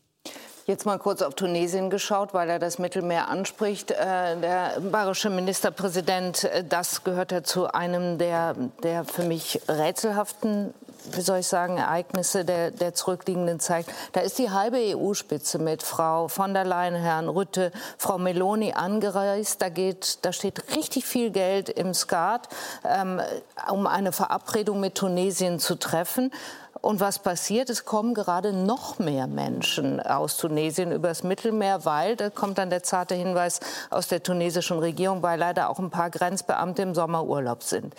Jetzt mal kurz auf Tunesien geschaut, weil er das Mittelmeer anspricht. Äh, der bayerische Ministerpräsident, äh, das gehört ja zu einem der, der für mich rätselhaften wie soll ich sagen, Ereignisse der, der zurückliegenden Zeit. Da ist die halbe EU-Spitze mit Frau von der Leyen, Herrn Rütte, Frau Meloni angereist. Da, geht, da steht richtig viel Geld im Skat, ähm, um eine Verabredung mit Tunesien zu treffen. Und was passiert? Es kommen gerade noch mehr Menschen aus Tunesien übers Mittelmeer, weil, da kommt dann der zarte Hinweis aus der tunesischen Regierung, weil leider auch ein paar Grenzbeamte im Sommerurlaub sind.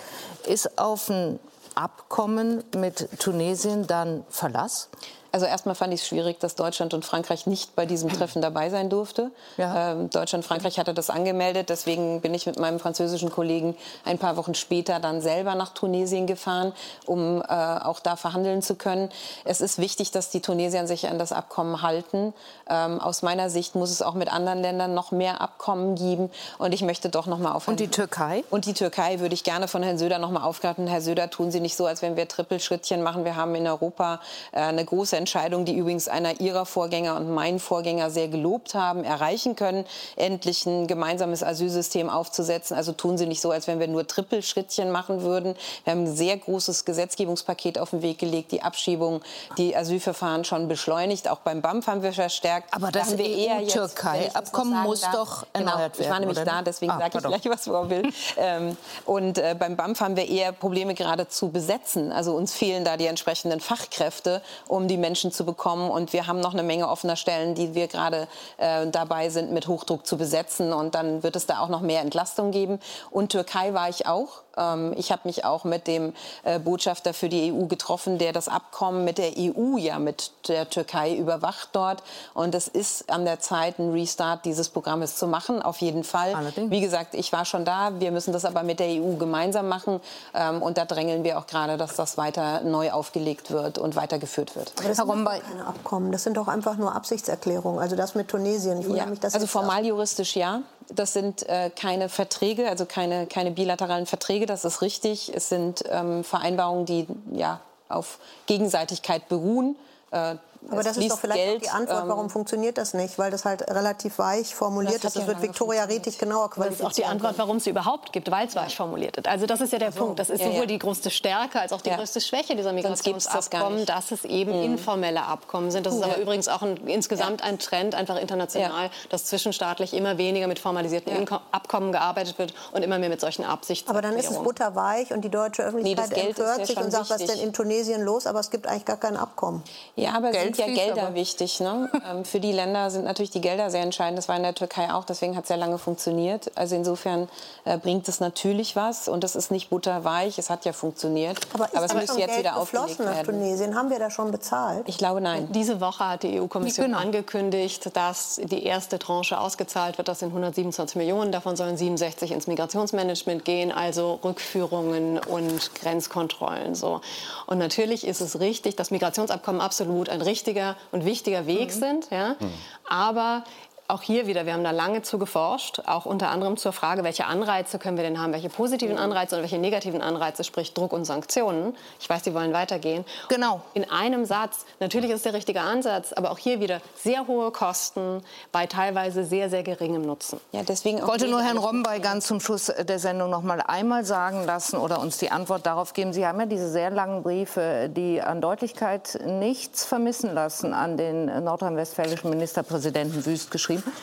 Ist auf ein Abkommen mit Tunesien dann Verlass? Also erstmal fand ich es schwierig, dass Deutschland und Frankreich nicht bei diesem Treffen dabei sein durfte. Ja. Ähm, Deutschland und Frankreich hatte das angemeldet. Deswegen bin ich mit meinem französischen Kollegen ein paar Wochen später dann selber nach Tunesien gefahren, um äh, auch da verhandeln zu können. Es ist wichtig, dass die Tunesier sich an das Abkommen halten. Ähm, aus meiner Sicht muss es auch mit anderen Ländern noch mehr Abkommen geben. Und ich möchte doch noch mal auf und die Türkei und die Türkei würde ich gerne von Herrn Söder noch mal aufgreifen. Herr Söder, tun Sie nicht so, als wenn wir Trippelschrittchen machen. Wir haben in Europa äh, eine große Entscheidung, die übrigens einer Ihrer Vorgänger und mein Vorgänger sehr gelobt haben, erreichen können, endlich ein gemeinsames Asylsystem aufzusetzen. Also tun Sie nicht so, als wenn wir nur Trippelschrittchen machen würden. Wir haben ein sehr großes Gesetzgebungspaket auf den Weg gelegt, die Abschiebung, die Asylverfahren schon beschleunigt. Auch beim BAMF haben wir verstärkt. Aber das da e Türkei-Abkommen muss doch genau, erneuert werden. Ich war nämlich da, deswegen ah, sage ich gleich, was Frau will. ähm, und äh, beim BAMF haben wir eher Probleme gerade zu besetzen. Also uns fehlen da die entsprechenden Fachkräfte, um die Menschen Menschen zu bekommen. Und wir haben noch eine Menge offener Stellen, die wir gerade äh, dabei sind, mit Hochdruck zu besetzen. Und dann wird es da auch noch mehr Entlastung geben. Und Türkei war ich auch. Ähm, ich habe mich auch mit dem äh, Botschafter für die EU getroffen, der das Abkommen mit der EU ja mit der Türkei überwacht dort. Und es ist an der Zeit, einen Restart dieses Programmes zu machen, auf jeden Fall. Allerdings. Wie gesagt, ich war schon da. Wir müssen das aber mit der EU gemeinsam machen. Ähm, und da drängeln wir auch gerade, dass das weiter neu aufgelegt wird und weitergeführt wird. Aber das sind keine Abkommen. Das sind doch einfach nur Absichtserklärungen. Also das mit Tunesien. Ich ja. mich, also formal juristisch ja. Das sind äh, keine Verträge, also keine, keine bilateralen Verträge, das ist richtig. Es sind ähm, Vereinbarungen, die ja, auf Gegenseitigkeit beruhen. Äh, Aber das ist doch vielleicht Geld, die Antwort, warum ähm, funktioniert das nicht? Weil das halt relativ weich formuliert ist. Das wird Viktoria Retig genauer qualifizieren. Das ist auch die Antwort, warum es überhaupt gibt, weil es weich formuliert ist. Also das ist ja der so. Punkt. Das ist ja, sowohl ja. die größte Stärke als auch die ja. größte Schwäche dieser Migrationsabkommen, das dass es eben mhm. informelle Abkommen sind. Das ist aber übrigens auch ein, insgesamt ein Trend, einfach international, dass zwischenstaatlich immer weniger mit formalisierten Abkommen gearbeitet wird und immer mehr mit solchen Absichten. Aber dann ist es butterweich und die deutsche Öffentlichkeit nee, empört sich und sagt, was ist denn in Tunesien los? Aber es gibt eigentlich gar kein Abkommen. Ja, aber Geld sind ja Gelder wichtig. Ne? Ähm, für die Länder sind natürlich die Gelder sehr entscheidend. Das war in der Türkei auch, deswegen hat es sehr lange funktioniert. Also insofern äh, bringt es natürlich was und das ist nicht butterweich, es hat ja funktioniert. Aber, aber es müsste jetzt Geld wieder aufgelegt werden. nach Tunesien? Haben wir da schon bezahlt? Ich glaube, nein. Diese Woche hat die EU-Kommission genau. angekündigt, dass die erste Tranche ausgezahlt wird. Das sind 127 Millionen. Davon sollen 67 ins Migrationsmanagement gehen, also Rückführungen und Grenzkontrollen. So. Und natürlich ist es richtig, dass Migrationsabkommen absolut ein richtiger und wichtiger Weg mhm. sind. Ja? Mhm. Aber auch hier wieder, wir haben da lange zu geforscht, auch unter anderem zur Frage, welche Anreize können wir denn haben, welche positiven Anreize und welche negativen Anreize, sprich Druck und Sanktionen. Ich weiß, Sie wollen weitergehen. Genau. In einem Satz, natürlich ist es der richtige Ansatz, aber auch hier wieder sehr hohe Kosten bei teilweise sehr, sehr geringem Nutzen. Ja, deswegen ich wollte nur Herrn Rombay ganz zum Schluss der Sendung noch mal einmal sagen lassen oder uns die Antwort darauf geben. Sie haben ja diese sehr langen Briefe, die an Deutlichkeit nichts vermissen lassen, an den nordrhein-westfälischen Ministerpräsidenten Wüst geschrieben geschrieben.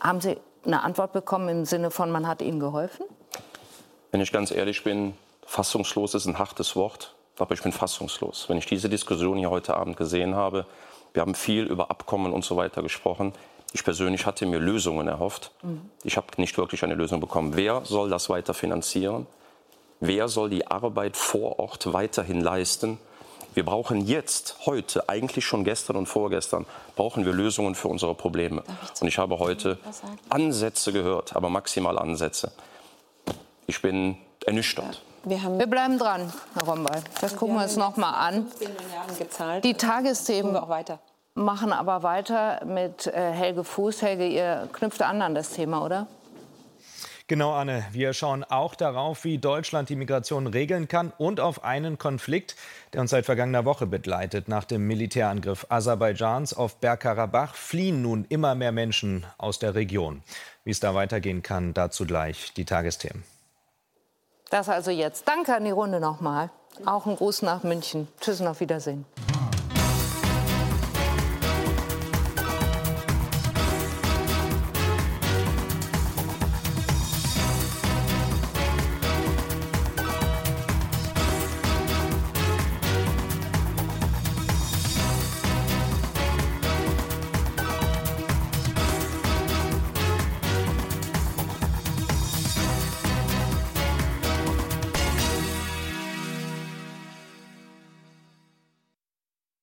Haben Sie eine Antwort bekommen im Sinne von, man hat Ihnen geholfen? Wenn ich ganz ehrlich bin, fassungslos ist ein hartes Wort, aber ich bin fassungslos. Wenn ich diese Diskussion hier heute Abend gesehen habe, wir haben viel über Abkommen und so weiter gesprochen. Ich persönlich hatte mir Lösungen erhofft. Mhm. Ich habe nicht wirklich eine Lösung bekommen. Wer soll das weiter finanzieren? Wer soll die Arbeit vor Ort weiterhin leisten? Wir brauchen jetzt, heute, eigentlich schon gestern und vorgestern, brauchen wir Lösungen für unsere Probleme. Ich und ich habe heute Ansätze gehört, aber maximal Ansätze. Ich bin ernüchtert. Wir, wir, bleiben dran, Herr Rombay. Das gucken wir uns noch mal an. Die Tagesthemen machen aber weiter mit äh, Helge Fuß. Helge, ihr knüpft an an das Thema, oder? Genau, Anne. Wir schauen auch darauf, wie Deutschland die Migration regeln kann und auf einen Konflikt, der uns seit vergangener Woche begleitet. Nach dem Militärangriff Aserbaidschans auf Bergkarabach fliehen nun immer mehr Menschen aus der Region. Wie es da weitergehen kann, dazu gleich die Tagesthemen. Das also jetzt. Danke an die Runde nochmal. Auch ein Gruß nach München. Tschüss und auf Wiedersehen.